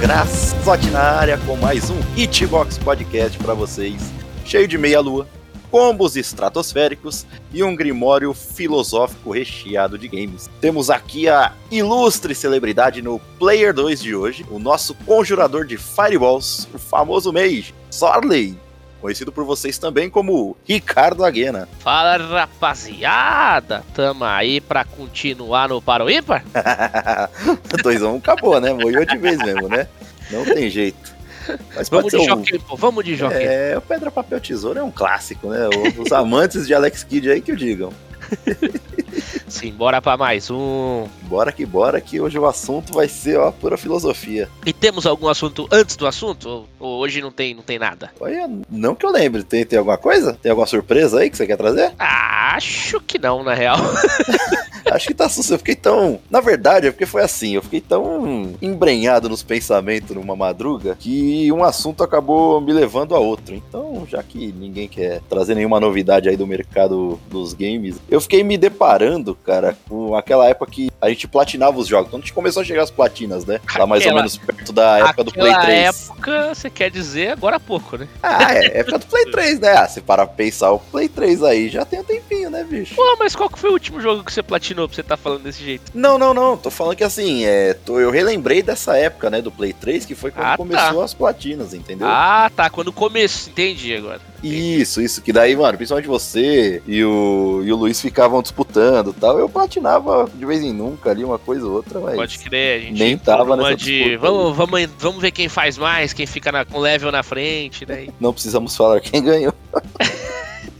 Graçote na área com mais um Hitbox Podcast para vocês, cheio de meia-lua, combos estratosféricos e um grimório filosófico recheado de games. Temos aqui a ilustre celebridade no Player 2 de hoje, o nosso conjurador de Fireballs, o famoso Mage, Sorley, conhecido por vocês também como Ricardo Aguena. Fala rapaziada, tamo aí pra continuar no Paro Ímpar? 2x1 um acabou, né? Moiou de vez mesmo, né? Não tem jeito. Mas vamos de um... pô, vamos de jockey. É, o Pedra, Papel, Tesoura é um clássico, né? Os amantes de Alex Kidd aí que o digam. Sim, bora pra mais um. Bora que bora, que hoje o assunto vai ser ó, pura filosofia. E temos algum assunto antes do assunto? Ou, hoje não tem, não tem nada? Olha, não que eu lembre. Tem, tem alguma coisa? Tem alguma surpresa aí que você quer trazer? Acho que não, na real. Acho que tá susto. Eu fiquei tão. Na verdade, é porque foi assim. Eu fiquei tão embrenhado nos pensamentos numa madruga que um assunto acabou me levando a outro. Então, já que ninguém quer trazer nenhuma novidade aí do mercado dos games, eu fiquei me deparando, cara, com aquela época que a gente platinava os jogos. Quando a gente começou a chegar as platinas, né? Lá mais ou menos perto da época do Play 3. época, você quer dizer agora há pouco, né? Ah, é, época do Play 3, né? Ah, se para pensar, o Play 3 aí já tem um tempinho, né, bicho? Pô, mas qual que foi o último jogo que você platinou pra você tá falando desse jeito? Não, não, não. Tô falando que assim, é, tô, eu relembrei dessa época, né, do Play 3, que foi quando ah, começou tá. as platinas, entendeu? Ah, tá. Quando começou. Entendi agora. Isso, isso. Que daí, mano, principalmente você e o, e o Luiz ficavam disputando e tal. Eu platinava de vez em nunca ali, uma coisa ou outra, mas. Pode crer, a gente nem tava nessa de... vamos, vamos, vamos ver quem faz mais, quem fica na, com level na frente. Daí. Não precisamos falar quem ganhou.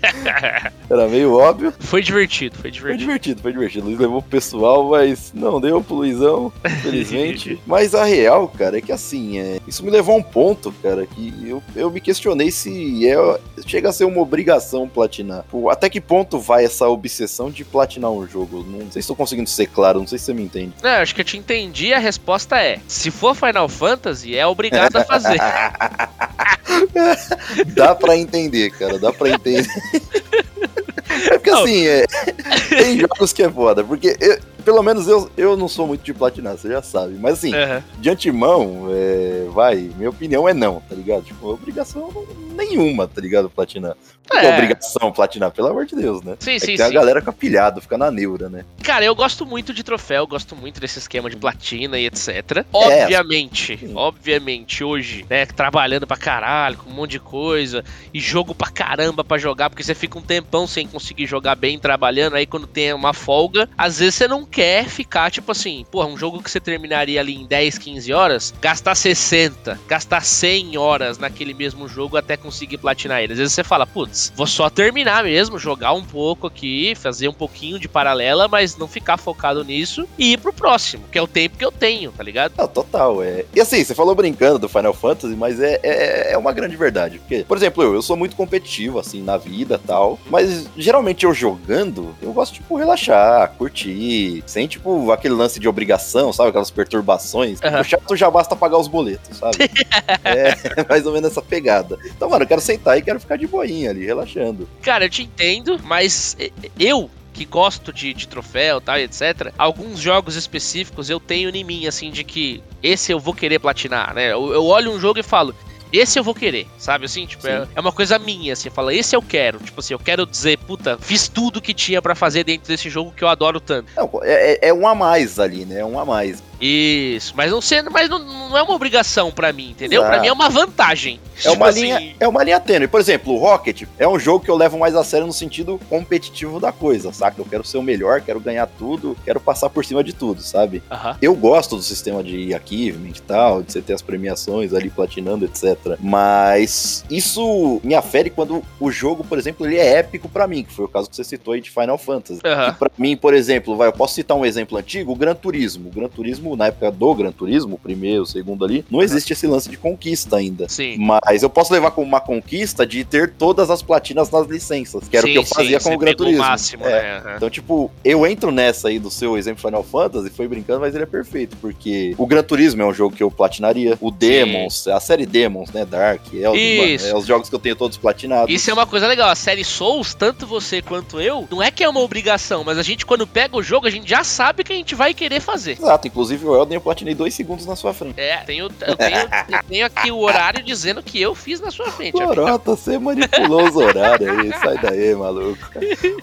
Era meio óbvio. Foi divertido, foi divertido. Foi divertido, foi divertido. O Luiz levou pro pessoal, mas não deu pro Luizão, infelizmente. mas a real, cara, é que assim, é... isso me levou a um ponto, cara, que eu, eu me questionei se é... chega a ser uma obrigação platinar. Até que ponto vai essa obsessão de platinar um jogo? Não sei se estou conseguindo ser claro, não sei se você me entende. Não, acho que eu te entendi. A resposta é: se for Final Fantasy, é obrigado a fazer. dá pra entender, cara, dá pra entender. É porque assim, é, tem jogos que é foda, porque eu, pelo menos eu, eu não sou muito de platinar, você já sabe. Mas assim, uhum. de antemão, é, vai, minha opinião é não, tá ligado? Tipo, obrigação nenhuma, tá ligado? Platinar. É. é obrigação platinar, pelo amor de Deus, né? Sim, é sim, tem sim. a galera com pilhado, fica na neura, né? Cara, eu gosto muito de troféu, gosto muito desse esquema de platina e etc. Obviamente, é. obviamente, hoje, né, trabalhando pra caralho, com um monte de coisa, e jogo pra caramba pra jogar, porque você fica um tempão sem conseguir jogar bem trabalhando, aí quando tem uma folga, às vezes você não quer ficar, tipo assim, porra, um jogo que você terminaria ali em 10, 15 horas, gastar 60, gastar 100 horas naquele mesmo jogo até conseguir platinar ele. Às vezes você fala, putz, vou só terminar mesmo, jogar um pouco aqui, fazer um pouquinho de paralela, mas não ficar focado nisso e ir pro próximo, que é o tempo que eu tenho, tá ligado? Não, total, é. E assim, você falou brincando do Final Fantasy, mas é, é, é uma grande verdade. Porque, por exemplo, eu, eu sou muito competitivo, assim, na vida tal, mas geralmente eu jogando, eu gosto, tipo, relaxar, curtir, sem, tipo, aquele lance de obrigação, sabe? Aquelas perturbações. Uhum. O chato já basta pagar os boletos, sabe? é mais ou menos essa pegada. Então, mano, eu quero sentar e quero ficar de boinha ali, relaxando. Cara, eu te entendo, mas eu que gosto de, de troféu tal, etc. Alguns jogos específicos eu tenho em mim, assim, de que esse eu vou querer platinar, né? Eu, eu olho um jogo e falo, esse eu vou querer, sabe assim? Tipo, é, é, uma coisa minha, assim, fala, esse eu quero. Tipo assim, eu quero dizer, puta, fiz tudo que tinha para fazer dentro desse jogo que eu adoro tanto. Não, é, é, é um a mais ali, né? É um a mais. Isso, mas não sendo, mas não, não é uma obrigação para mim, entendeu? Para mim é uma vantagem. É tipo uma assim... linha, é uma linha tênue. Por exemplo, o Rocket é um jogo que eu levo mais a sério no sentido competitivo da coisa, saca? Eu quero ser o melhor, quero ganhar tudo, quero passar por cima de tudo, sabe? Uh -huh. Eu gosto do sistema de achievement e tal, de você ter as premiações ali platinando, etc. Mas isso me afere quando o jogo, por exemplo, ele é épico para mim, que foi o caso que você citou aí de Final Fantasy. Uh -huh. Para mim, por exemplo, vai, eu posso citar um exemplo antigo, o Gran Turismo. O Gran Turismo na época do Gran Turismo, o primeiro, o segundo ali, não existe esse lance de conquista ainda. Sim. Mas Mas eu posso levar como uma conquista de ter todas as platinas nas licenças, que era sim, o que eu fazia sim, com o Gran Turismo. Máximo, é. né? Então, tipo, eu entro nessa aí do seu exemplo Final Fantasy, foi brincando, mas ele é perfeito, porque o Gran Turismo é um jogo que eu platinaria, o Demons, sim. a série Demons, né, Dark, é é os jogos que eu tenho todos platinados. Isso é uma coisa legal, a série Souls, tanto você quanto eu, não é que é uma obrigação, mas a gente quando pega o jogo, a gente já sabe que a gente vai querer fazer. Exato, inclusive o Elden eu platinei dois segundos na sua frente. É, tenho, eu, tenho, eu tenho aqui o horário dizendo que eu fiz na sua frente. Lorota, você manipulou os horários aí, sai daí, maluco.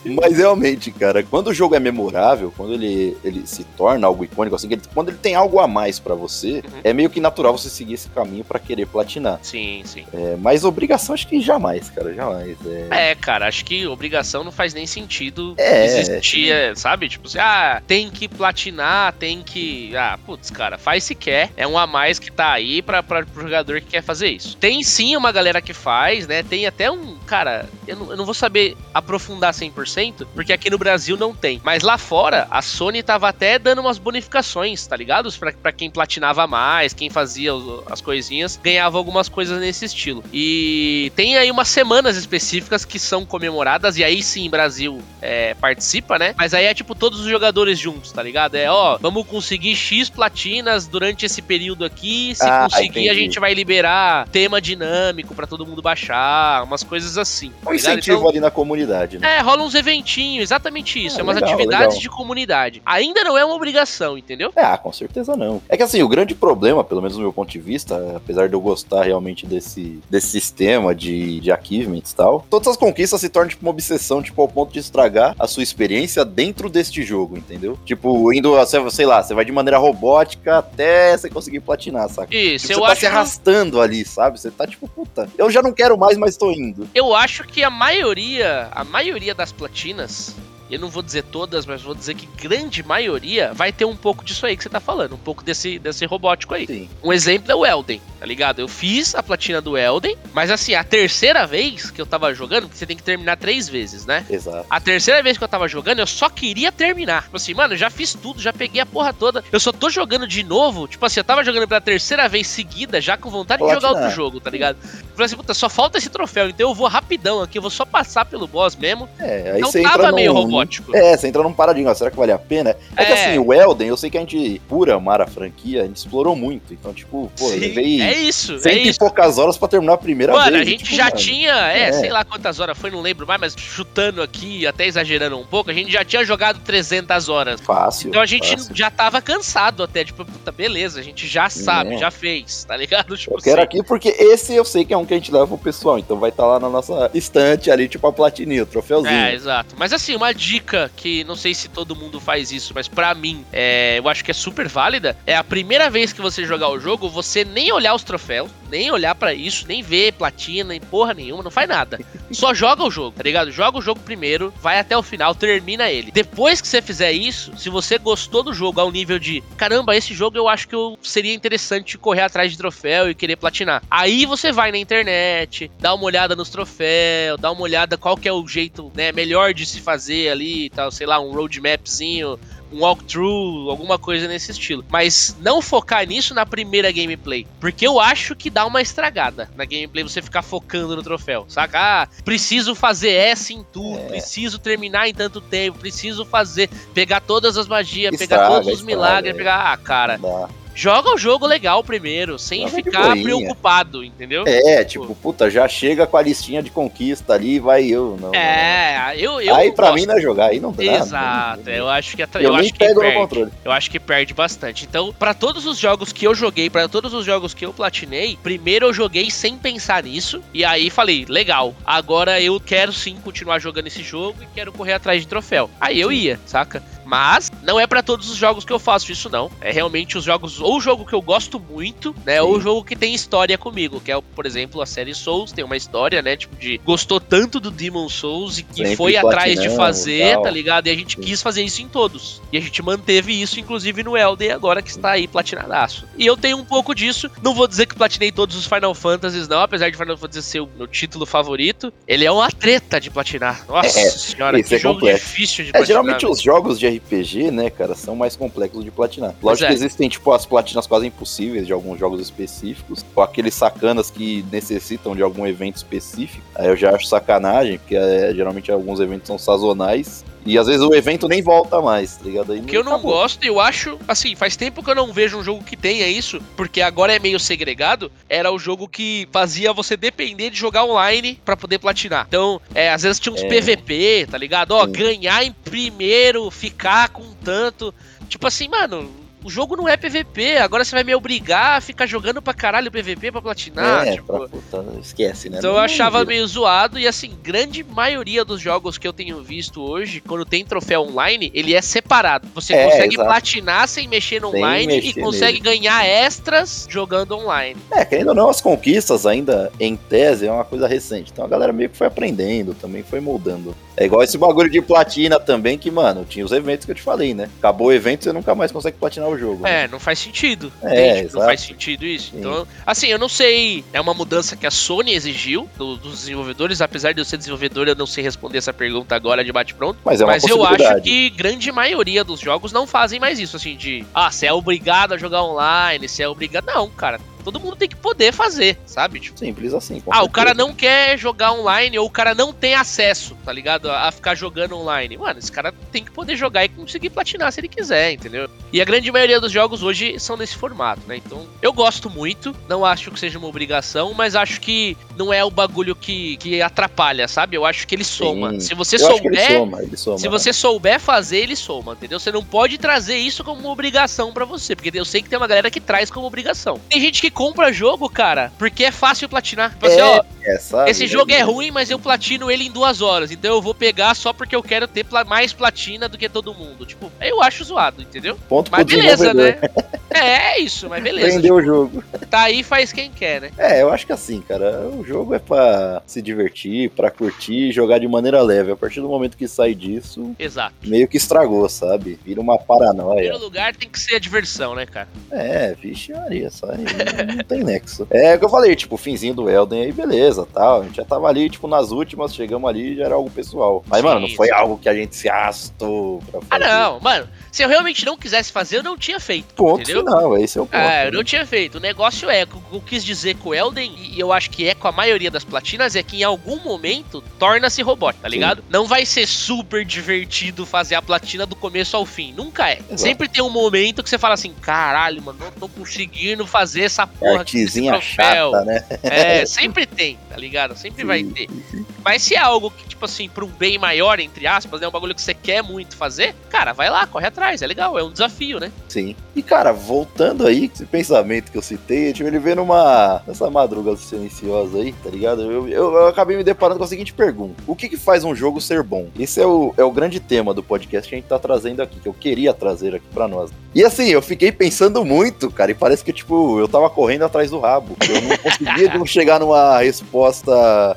Mas realmente, cara, quando o jogo é memorável, quando ele, ele se torna algo icônico, assim, ele, quando ele tem algo a mais para você, uhum. é meio que natural você seguir esse caminho para querer platinar. Sim, sim. É, mas obrigação acho que jamais, cara, jamais. É... é, cara, acho que obrigação não faz nem sentido é, existir, é, sabe? Tipo assim, ah, tem que platinar, tem que. Ah, putz, cara, faz se quer. É um a mais que tá aí pra, pra, pro jogador que quer fazer isso. Tem sim uma galera que faz, né? Tem até um. Cara, eu não, eu não vou saber aprofundar 100%, porque aqui no Brasil não tem. Mas lá fora, a Sony tava até dando umas bonificações, tá ligado? Pra, pra quem platinava mais, quem fazia as coisinhas, ganhava algumas coisas nesse estilo. E tem aí umas semanas específicas que são comemoradas, e aí sim, Brasil é, participa, né? Mas aí é tipo todos os jogadores juntos, tá ligado? É, ó, vamos conseguir X platinas durante esse período aqui. Se ah, conseguir, entendi. a gente vai liberar tema dinâmico para todo mundo baixar, umas coisas assim. Tá um incentivo então, ali na comunidade, né? É, rola uns eventinhos, exatamente isso. Ah, é umas legal, atividades legal. de comunidade. Ainda não é uma obrigação, entendeu? É, ah, com certeza não. É que assim, o grande problema, pelo menos do meu ponto de vista, apesar de eu gostar realmente desse, desse sistema de, de achievements e tal, todas as conquistas se tornam tipo uma obsessão, tipo, ao ponto de estragar a sua experiência dentro deste jogo, entendeu? Tipo, indo, sei lá, você vai de maneira robótica até você conseguir platinar, saca? Isso, tipo, eu você tá acho... se arrastando ali, sabe? Você tá tipo, puta, eu já não quero mais, mas tô indo. Eu acho que a maioria, a maioria das platinas eu não vou dizer todas, mas vou dizer que grande maioria vai ter um pouco disso aí que você tá falando, um pouco desse, desse robótico aí. Sim. Um exemplo é o Elden, tá ligado? Eu fiz a platina do Elden, mas assim, a terceira vez que eu tava jogando, porque você tem que terminar três vezes, né? Exato. A terceira vez que eu tava jogando, eu só queria terminar. Tipo assim, mano, já fiz tudo, já peguei a porra toda. Eu só tô jogando de novo. Tipo assim, eu tava jogando pela terceira vez seguida, já com vontade de jogar outro jogo, tá ligado? Falei assim, puta, só falta esse troféu, então eu vou rapidão aqui, eu vou só passar pelo boss mesmo. É, aí então você tava meio robótico robótico. É, você entra num paradigma, será que vale a pena? É, é, que assim, o Elden, eu sei que a gente, por amar a franquia, a gente explorou muito. Então, tipo, pô, Sim, levei é isso, cento é e poucas horas pra terminar a primeira mano, vez. Mano, a gente tipo, já mano, tinha, é, é, sei lá quantas horas foi, não lembro mais, mas chutando aqui, até exagerando um pouco, a gente já tinha jogado 300 horas. Fácil. Então a gente fácil. já tava cansado até, tipo, puta, beleza, a gente já sabe, é. já fez, tá ligado? Tipo, eu quero assim. aqui porque esse eu sei que é um que a gente leva pro pessoal, então vai estar tá lá na nossa estante ali, tipo a platininha, o troféuzinho. É, exato. Mas assim, uma dica que não sei se todo mundo faz isso, mas para mim, é, eu acho que é super válida. É a primeira vez que você jogar o jogo, você nem olhar os troféus, nem olhar para isso, nem ver platina, nem porra nenhuma, não faz nada. Só joga o jogo, tá ligado? Joga o jogo primeiro, vai até o final, termina ele. Depois que você fizer isso, se você gostou do jogo ao nível de caramba, esse jogo eu acho que eu seria interessante correr atrás de troféu e querer platinar. Aí você vai na internet, dá uma olhada nos troféus, dá uma olhada qual que é o jeito né, melhor de se fazer ali, tal, sei lá, um roadmapzinho um walkthrough, alguma coisa nesse estilo. Mas não focar nisso na primeira gameplay. Porque eu acho que dá uma estragada na gameplay você ficar focando no troféu. Saca? Ah, preciso fazer essa em tudo, é. preciso terminar em tanto tempo, preciso fazer, pegar todas as magias, estraga, pegar todos os milagres, é. pegar. Ah, cara. Dá joga o jogo legal primeiro, sem joga ficar preocupado, entendeu? É, tipo, puta, já chega com a listinha de conquista ali, vai eu, não. É, não, não. eu, eu. Aí pra gosto. mim não é jogar, aí não dá. Exato, eu acho que eu, eu acho que perde. Eu acho que perde bastante. Então, para todos os jogos que eu joguei, para todos os jogos que eu platinei, primeiro eu joguei sem pensar nisso, e aí falei, legal, agora eu quero sim continuar jogando esse jogo e quero correr atrás de troféu. Aí eu ia, saca? Mas não é para todos os jogos que eu faço isso, não. É realmente os jogos, ou o jogo que eu gosto muito, né? Sim. Ou o jogo que tem história comigo, que é, por exemplo, a série Souls, tem uma história, né? Tipo, de gostou tanto do Demon Souls e que Sempre foi atrás de fazer, tal. tá ligado? E a gente Sim. quis fazer isso em todos. E a gente manteve isso, inclusive, no Elden agora que está aí platinadaço. E eu tenho um pouco disso. Não vou dizer que platinei todos os Final Fantasies, não, apesar de Final Fantasy ser o meu título favorito. Ele é uma treta de platinar. Nossa é, senhora, que é jogo complexo. difícil de é, platinar. Geralmente os jogos de RPG, né, cara, são mais complexos de platinar. Lógico é. que existem, tipo, as platinas quase impossíveis de alguns jogos específicos, ou aqueles sacanas que necessitam de algum evento específico. Aí eu já acho sacanagem, porque é, geralmente alguns eventos são sazonais e às vezes o evento nem volta mais, tá ligado? Aí o que eu não acabou. gosto, eu acho, assim, faz tempo que eu não vejo um jogo que tenha isso, porque agora é meio segregado. Era o jogo que fazia você depender de jogar online para poder platinar. Então, é, às vezes tinha uns é. PVP, tá ligado? Ó, Sim. ganhar em primeiro, ficar com tanto. Tipo assim, mano, o jogo não é PVP, agora você vai me obrigar a ficar jogando pra caralho PVP pra platinar. É, tipo... pra puta, esquece, né? Então não eu achava meio zoado e assim, grande maioria dos jogos que eu tenho visto hoje, quando tem troféu online, ele é separado. Você é, consegue exato. platinar sem mexer no sem online mexer e consegue nele. ganhar extras jogando online. É, querendo ou não, as conquistas ainda, em tese, é uma coisa recente. Então a galera meio que foi aprendendo, também foi moldando. É igual esse bagulho de platina também, que, mano, tinha os eventos que eu te falei, né? Acabou o evento, você nunca mais consegue platinar o jogo. É, né? não faz sentido. É, não faz sentido isso. Sim. Então, assim, eu não sei. É uma mudança que a Sony exigiu do, dos desenvolvedores, apesar de eu ser desenvolvedor, eu não sei responder essa pergunta agora de bate-pronto. Mas, é Mas eu acho que grande maioria dos jogos não fazem mais isso, assim, de ah, você é obrigado a jogar online, você é obrigado. Não, cara todo mundo tem que poder fazer, sabe? Tipo, Simples assim. Ah, o cara não quer jogar online ou o cara não tem acesso, tá ligado? A ficar jogando online. Mano, esse cara tem que poder jogar e conseguir platinar se ele quiser, entendeu? E a grande maioria dos jogos hoje são nesse formato, né? Então, eu gosto muito, não acho que seja uma obrigação, mas acho que não é o bagulho que, que atrapalha, sabe? Eu acho que ele soma. Sim. Se você eu souber. Ele soma, ele soma, se você né? souber fazer, ele soma, entendeu? Você não pode trazer isso como uma obrigação para você, porque eu sei que tem uma galera que traz como obrigação. Tem gente que compra jogo, cara, porque é fácil platinar. Assim, é, ó, é, sabe, esse jogo é ruim, mas eu platino ele em duas horas. Então eu vou pegar só porque eu quero ter mais platina do que todo mundo. Tipo, eu acho zoado, entendeu? Ponto mas beleza, né? É, é isso, mas beleza. Vendeu tipo, o jogo. Tá aí, faz quem quer, né? É, eu acho que assim, cara, o jogo é pra se divertir, pra curtir, jogar de maneira leve. A partir do momento que sai disso, Exato. meio que estragou, sabe? Vira uma paranoia. Em primeiro lugar tem que ser a diversão, né, cara? É, vixe, Maria, sai. Não tem nexo. É o que eu falei, tipo, o finzinho do Elden aí, beleza, tal. A gente já tava ali, tipo, nas últimas, chegamos ali já era algo pessoal. Mas, sim, mano, não foi algo que a gente se astou pra fazer. Ah, não, mano. Se eu realmente não quisesse fazer, eu não tinha feito. Ponto entendeu? final, esse é o ponto. É, eu né? não tinha feito. O negócio é, o que eu quis dizer com o Elden, e eu acho que é com a maioria das platinas, é que em algum momento torna-se robótico, tá ligado? Sim. Não vai ser super divertido fazer a platina do começo ao fim. Nunca é. Exato. Sempre tem um momento que você fala assim, caralho, mano, não tô conseguindo fazer essa porra. Artezinha chata, né? É, sempre tem, tá ligado? Sempre sim, vai ter. Sim. Mas se é algo que, tipo assim, pra um bem maior, entre aspas, né? Um bagulho que você quer muito fazer, cara, vai lá, corre atrás. É legal, é um desafio, né? Sim. E, cara, voltando aí, esse pensamento que eu citei, tipo, ele vê numa. nessa madruga silenciosa aí, tá ligado? Eu, eu, eu, acabei me deparando com a seguinte pergunta: O que que faz um jogo ser bom? Esse é o, é o grande tema do podcast que a gente tá trazendo aqui, que eu queria trazer aqui pra nós. E assim, eu fiquei pensando muito, cara, e parece que, tipo, eu tava correndo atrás do rabo. Eu não conseguia chegar numa resposta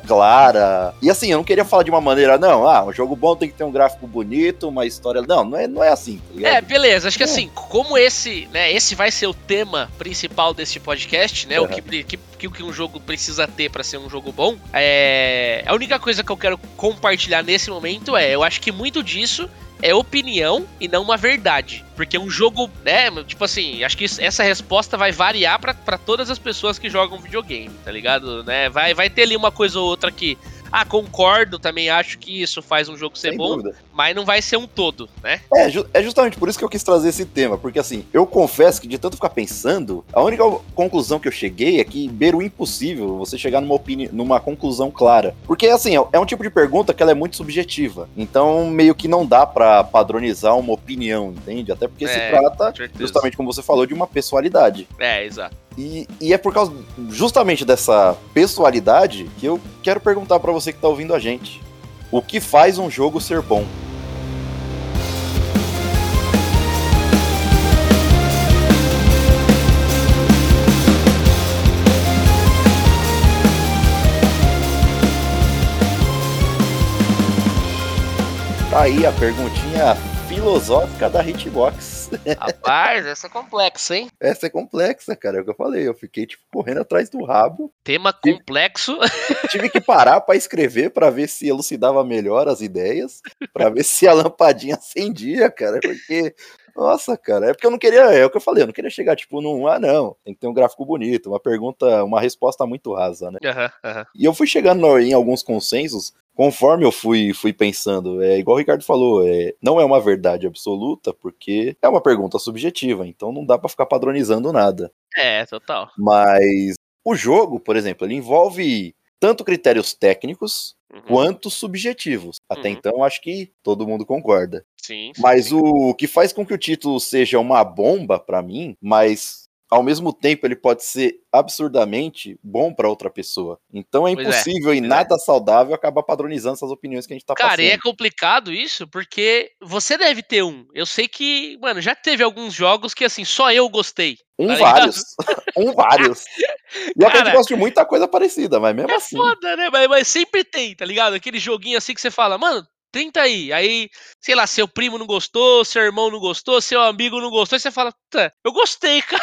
clara. E assim, eu não queria falar de uma maneira, não, ah, um jogo bom tem que ter um gráfico bonito, uma história. Não, não é, não é assim, tá ligado? É, beleza. Acho que assim, como esse, né, esse vai ser o tema principal desse podcast, né? Uhum. O que, que, que um jogo precisa ter para ser um jogo bom. É, a única coisa que eu quero compartilhar nesse momento é, eu acho que muito disso é opinião e não uma verdade. Porque um jogo, né, tipo assim, acho que essa resposta vai variar para todas as pessoas que jogam videogame, tá ligado? Né? Vai, vai ter ali uma coisa ou outra que ah, concordo, também acho que isso faz um jogo ser Sem bom, dúvida. Mas não vai ser um todo, né? É, é justamente por isso que eu quis trazer esse tema, porque assim, eu confesso que de tanto ficar pensando, a única conclusão que eu cheguei é que beira o impossível você chegar numa opinião, numa conclusão clara. Porque assim, é, é um tipo de pergunta que ela é muito subjetiva. Então, meio que não dá para padronizar uma opinião, entende? Até porque é, se trata, justamente como você falou, de uma pessoalidade. É, exato. E, e, é por causa justamente dessa pessoalidade que eu quero perguntar para você que está ouvindo a gente: o que faz um jogo ser bom? Tá aí a perguntinha filosófica da Hitbox. Rapaz, essa é complexa, hein? Essa é complexa, cara. É o que eu falei. Eu fiquei, tipo, correndo atrás do rabo. Tema complexo. Tive que parar para escrever para ver se elucidava melhor as ideias, para ver se a lampadinha acendia, cara. Porque nossa, cara, é porque eu não queria, é o que eu falei, eu não queria chegar, tipo, num, ah, não, tem que ter um gráfico bonito, uma pergunta, uma resposta muito rasa, né? Uhum, uhum. E eu fui chegando em alguns consensos conforme eu fui, fui pensando. É igual o Ricardo falou, é, não é uma verdade absoluta, porque é uma pergunta subjetiva, então não dá para ficar padronizando nada. É, total. Mas o jogo, por exemplo, ele envolve tanto critérios técnicos uhum. quanto subjetivos. Até uhum. então, acho que todo mundo concorda. Sim. sim mas o que faz com que o título seja uma bomba para mim, mas ao mesmo tempo ele pode ser absurdamente bom para outra pessoa. Então é, é impossível é, e nada é. saudável acabar padronizando essas opiniões que a gente tá Cara, passando. Cara, é complicado isso, porque você deve ter um. Eu sei que, mano, já teve alguns jogos que assim, só eu gostei. Um tá vários. um vários. E Cara, a gente gosta de muita coisa parecida, mas mesmo é assim. É foda, né? Mas, mas sempre tem, tá ligado? Aquele joguinho assim que você fala, mano, 30 aí. Aí, sei lá, seu primo não gostou, seu irmão não gostou, seu amigo não gostou, e você fala, tá, eu gostei, cara.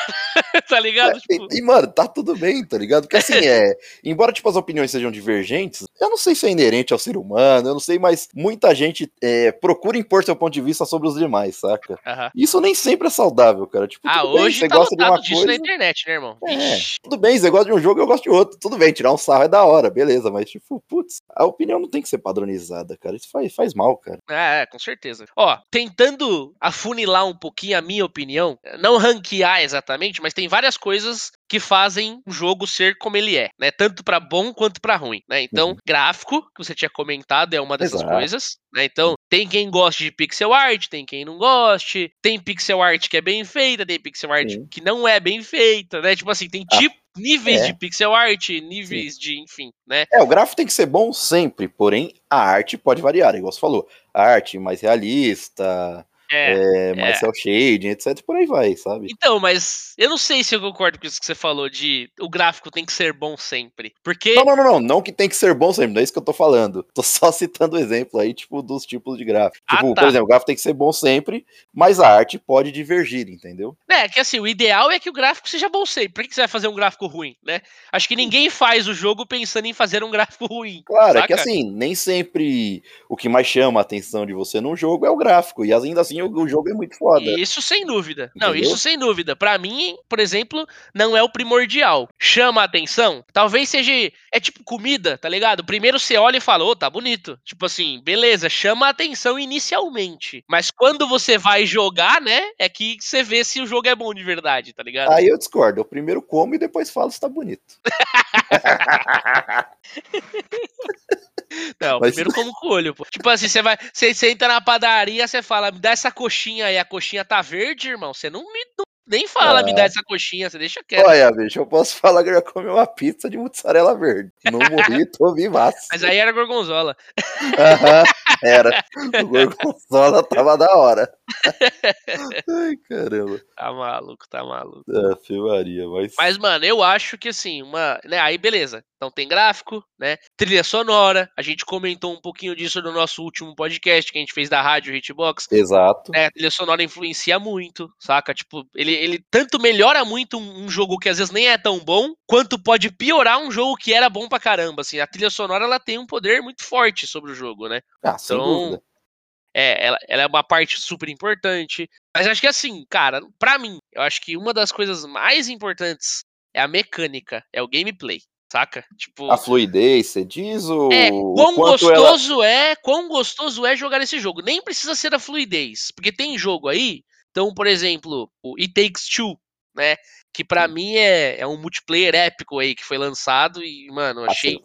tá ligado? É, tipo... e, e, mano, tá tudo bem, tá ligado? Porque assim, é. Embora, tipo, as opiniões sejam divergentes, eu não sei se é inerente ao ser humano, eu não sei, mas muita gente é, procura impor seu ponto de vista sobre os demais, saca? Uhum. Isso nem sempre é saudável, cara. Tipo, ah, hoje bem, você tá gosta de uma disso coisa... na internet, né, irmão? É, tudo bem, você gosta de um jogo, eu gosto de outro. Tudo bem, tirar um sarro é da hora, beleza, mas, tipo, putz, a opinião não tem que ser padronizada, cara. Isso faz, faz mal, cara. É, com certeza. Ó, tentando afunilar um pouquinho a minha opinião, não ranquear exatamente, mas tem várias coisas que fazem o jogo ser como ele é, né? Tanto para bom quanto para ruim, né? Então, uhum. gráfico, que você tinha comentado, é uma dessas Exato. coisas, né? Então, tem quem goste de pixel art, tem quem não goste, tem pixel art que é bem feita, tem pixel art Sim. que não é bem feita, né? Tipo assim, tem ah, tipo níveis é. de pixel art, níveis Sim. de, enfim, né? É, o gráfico tem que ser bom sempre, porém a arte pode variar, igual você falou. A arte mais realista, é, é, é. cel shading, etc, por aí vai, sabe? Então, mas eu não sei se eu concordo com isso que você falou de o gráfico tem que ser bom sempre, porque... Não, não, não, não, não que tem que ser bom sempre, não é isso que eu tô falando. Tô só citando o exemplo aí, tipo, dos tipos de gráfico. Ah, tipo, tá. por exemplo, o gráfico tem que ser bom sempre, mas a arte pode divergir, entendeu? É, que assim, o ideal é que o gráfico seja bom sempre. Por que você vai fazer um gráfico ruim, né? Acho que ninguém faz o jogo pensando em fazer um gráfico ruim. Claro, saca? é que assim, nem sempre o que mais chama a atenção de você num jogo é o gráfico, e ainda assim o, o jogo é muito foda. Isso sem dúvida. Entendeu? Não, isso sem dúvida. Para mim, por exemplo, não é o primordial. Chama a atenção? Talvez seja. É tipo comida, tá ligado? Primeiro você olha e fala, ô, oh, tá bonito. Tipo assim, beleza, chama a atenção inicialmente. Mas quando você vai jogar, né? É que você vê se o jogo é bom de verdade, tá ligado? Aí eu discordo. Eu primeiro como e depois falo se tá bonito. Não, Mas... primeiro como com o olho, pô. Tipo assim, você vai. Você, você entra na padaria, você fala, me dá essa coxinha aí, a coxinha tá verde, irmão. Você não me. Não, nem fala, ah. me dá essa coxinha, você deixa quieto. Olha, bicho, eu posso falar que eu já comi uma pizza de mussarela verde. Não morri, tô vivaço. Mas aí era gorgonzola. Aham, era. O gorgonzola tava da hora. Ai, caramba. Tá maluco, tá maluco. É, filmaria, mas. Mas, mano, eu acho que assim, uma. Né, aí beleza. Então tem gráfico, né? Trilha sonora. A gente comentou um pouquinho disso no nosso último podcast que a gente fez da rádio Hitbox. Exato. É, a trilha sonora influencia muito, saca? Tipo, ele, ele tanto melhora muito um, um, jogo que às vezes nem é tão bom, quanto pode piorar um jogo que era bom pra caramba. Assim, a trilha sonora ela tem um poder muito forte sobre o jogo, né? Ah, então. É, ela, ela é uma parte super importante. Mas acho que assim, cara, para mim, eu acho que uma das coisas mais importantes é a mecânica, é o gameplay saca? Tipo. A fluidez, você diz o. É, quão gostoso ela... é, quão gostoso é jogar esse jogo. Nem precisa ser a fluidez. Porque tem jogo aí. Então, por exemplo, o It Takes Two, né? Que para mim é, é um multiplayer épico aí que foi lançado e, mano, achei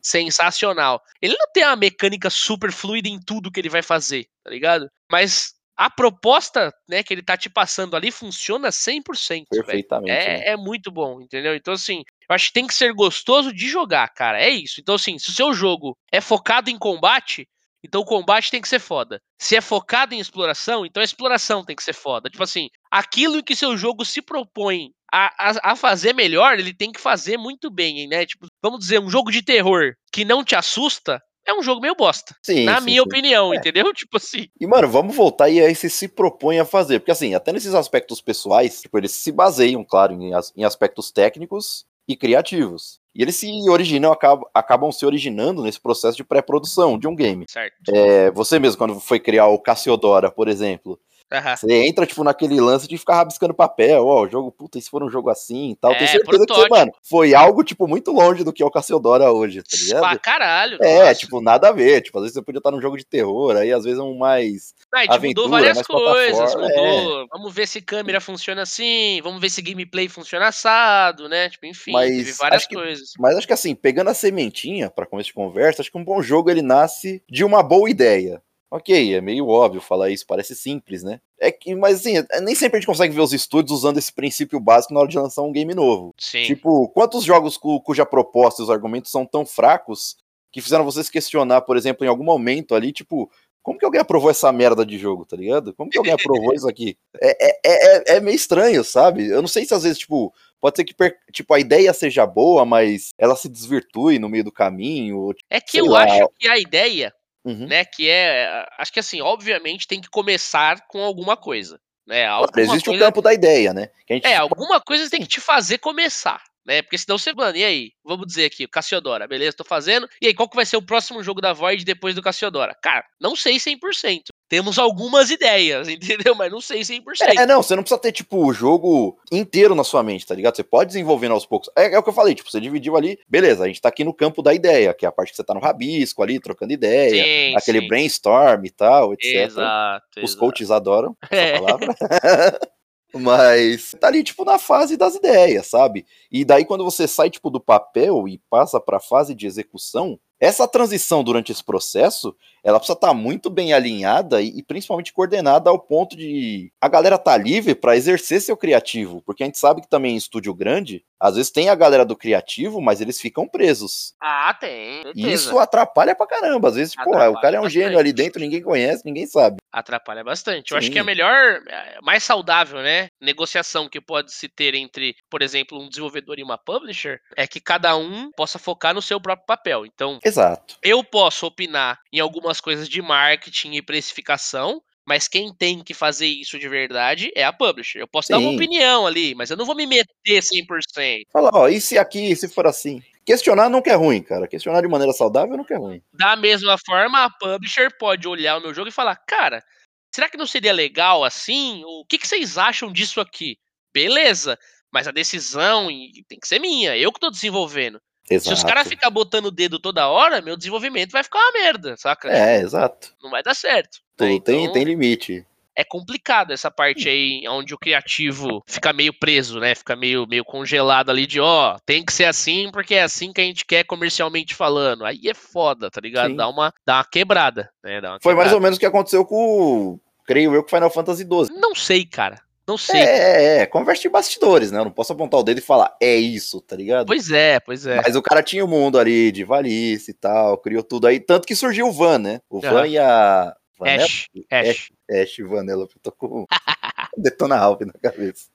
sensacional. Ele não tem uma mecânica super fluida em tudo que ele vai fazer, tá ligado? Mas a proposta né, que ele tá te passando ali funciona 100%. Perfeitamente. É, né? é muito bom, entendeu? Então, assim, eu acho que tem que ser gostoso de jogar, cara. É isso. Então, assim, se o seu jogo é focado em combate, então o combate tem que ser foda. Se é focado em exploração, então a exploração tem que ser foda. Tipo assim, aquilo que seu jogo se propõe a, a, a, fazer melhor, ele tem que fazer muito bem, né? Tipo, vamos dizer, um jogo de terror que não te assusta, é um jogo meio bosta. Sim, na sim, minha sim. opinião, é. entendeu? Tipo assim. E, mano, vamos voltar e aí você se propõe a fazer. Porque, assim, até nesses aspectos pessoais, tipo, eles se baseiam, claro, em, em aspectos técnicos e criativos. E eles se originam, acabam, acabam se originando nesse processo de pré-produção de um game. Certo. É, você mesmo, quando foi criar o Cassiodora, por exemplo, Uhum. Você entra, tipo, naquele lance de ficar rabiscando papel, ó, o jogo, puta, se for um jogo assim e tal. É, Tenho certeza que você, mano, foi algo, tipo, muito longe do que é o Cassiodora hoje, tá ligado? Pra caralho. É, nossa. tipo, nada a ver. Tipo, às vezes você podia estar num jogo de terror, aí às vezes é um mais. Ah, tipo, mudou várias coisas, mudou. É. Vamos ver se câmera funciona assim, vamos ver se gameplay funciona assado, né? Tipo, enfim, mas teve várias coisas. mas acho que assim, pegando a sementinha para começo de conversa, acho que um bom jogo ele nasce de uma boa ideia. Ok, é meio óbvio falar isso, parece simples, né? É que, mas assim, é, nem sempre a gente consegue ver os estúdios usando esse princípio básico na hora de lançar um game novo. Sim. Tipo, quantos jogos cu, cuja proposta e os argumentos são tão fracos que fizeram vocês questionar, por exemplo, em algum momento ali, tipo, como que alguém aprovou essa merda de jogo, tá ligado? Como que alguém aprovou isso aqui? É, é, é, é, meio estranho, sabe? Eu não sei se às vezes, tipo, pode ser que tipo, a ideia seja boa, mas ela se desvirtue no meio do caminho. É que eu lá. acho que a ideia Uhum. né? Que é, acho que assim, obviamente tem que começar com alguma coisa, né? Alguma Existe coisa... o campo da ideia, né? Gente... É, alguma coisa tem que te fazer começar. Né, porque senão você, mano, e aí? Vamos dizer aqui, o Cassiodora, beleza, tô fazendo. E aí, qual que vai ser o próximo jogo da Void depois do Cassiodora? Cara, não sei 100% temos algumas ideias, entendeu? Mas não sei 100%. É, não, você não precisa ter, tipo, o jogo inteiro na sua mente, tá ligado? Você pode desenvolvendo aos poucos. É, é, o que eu falei, tipo, você dividiu ali, beleza, a gente tá aqui no campo da ideia, que é a parte que você tá no rabisco ali, trocando ideia, sim, aquele sim. brainstorm e tal, etc. Exato. Os exato. coaches adoram essa é. palavra. Mas tá ali, tipo, na fase das ideias, sabe? E daí, quando você sai, tipo, do papel e passa pra fase de execução, essa transição durante esse processo, ela precisa estar tá muito bem alinhada e, e, principalmente coordenada ao ponto de a galera tá livre para exercer seu criativo, porque a gente sabe que também em estúdio grande, às vezes tem a galera do criativo, mas eles ficam presos. Ah, tem. E isso atrapalha pra caramba. Às vezes, pô, o cara é um bastante. gênio ali dentro, ninguém conhece, ninguém sabe. Atrapalha bastante. Eu Sim. acho que a melhor, é, mais saudável, né, negociação que pode se ter entre, por exemplo, um desenvolvedor e uma publisher é que cada um possa focar no seu próprio papel. Então, Exato. Eu posso opinar em algumas coisas de marketing e precificação, mas quem tem que fazer isso de verdade é a publisher. Eu posso Sim. dar uma opinião ali, mas eu não vou me meter 100%. Fala, ó, e se aqui, se for assim? Questionar não é ruim, cara. Questionar de maneira saudável não é ruim. Da mesma forma, a publisher pode olhar o meu jogo e falar, cara, será que não seria legal assim? O que, que vocês acham disso aqui? Beleza, mas a decisão tem que ser minha, eu que estou desenvolvendo. Exato. Se os caras ficar botando o dedo toda hora, meu desenvolvimento vai ficar uma merda, saca? É, exato. Não vai dar certo. Tem, então, tem, tem limite. É complicado essa parte aí onde o criativo fica meio preso, né? Fica meio, meio congelado ali de, ó, tem que ser assim porque é assim que a gente quer comercialmente falando. Aí é foda, tá ligado? Dá uma, dá uma quebrada, né? Uma Foi mais ou menos o que aconteceu com, creio eu, com Final Fantasy XII. Não sei, cara. Não sei. É, é, é, conversa de bastidores, né? Eu não posso apontar o dedo e falar, é isso, tá ligado? Pois é, pois é. Mas o cara tinha o um mundo ali de Valice e tal, criou tudo aí. Tanto que surgiu o Van, né? O Van e a. Vanella? Ash. Ash. Ash, Ash Vanilla. Eu tô com Detona Ralph na cabeça.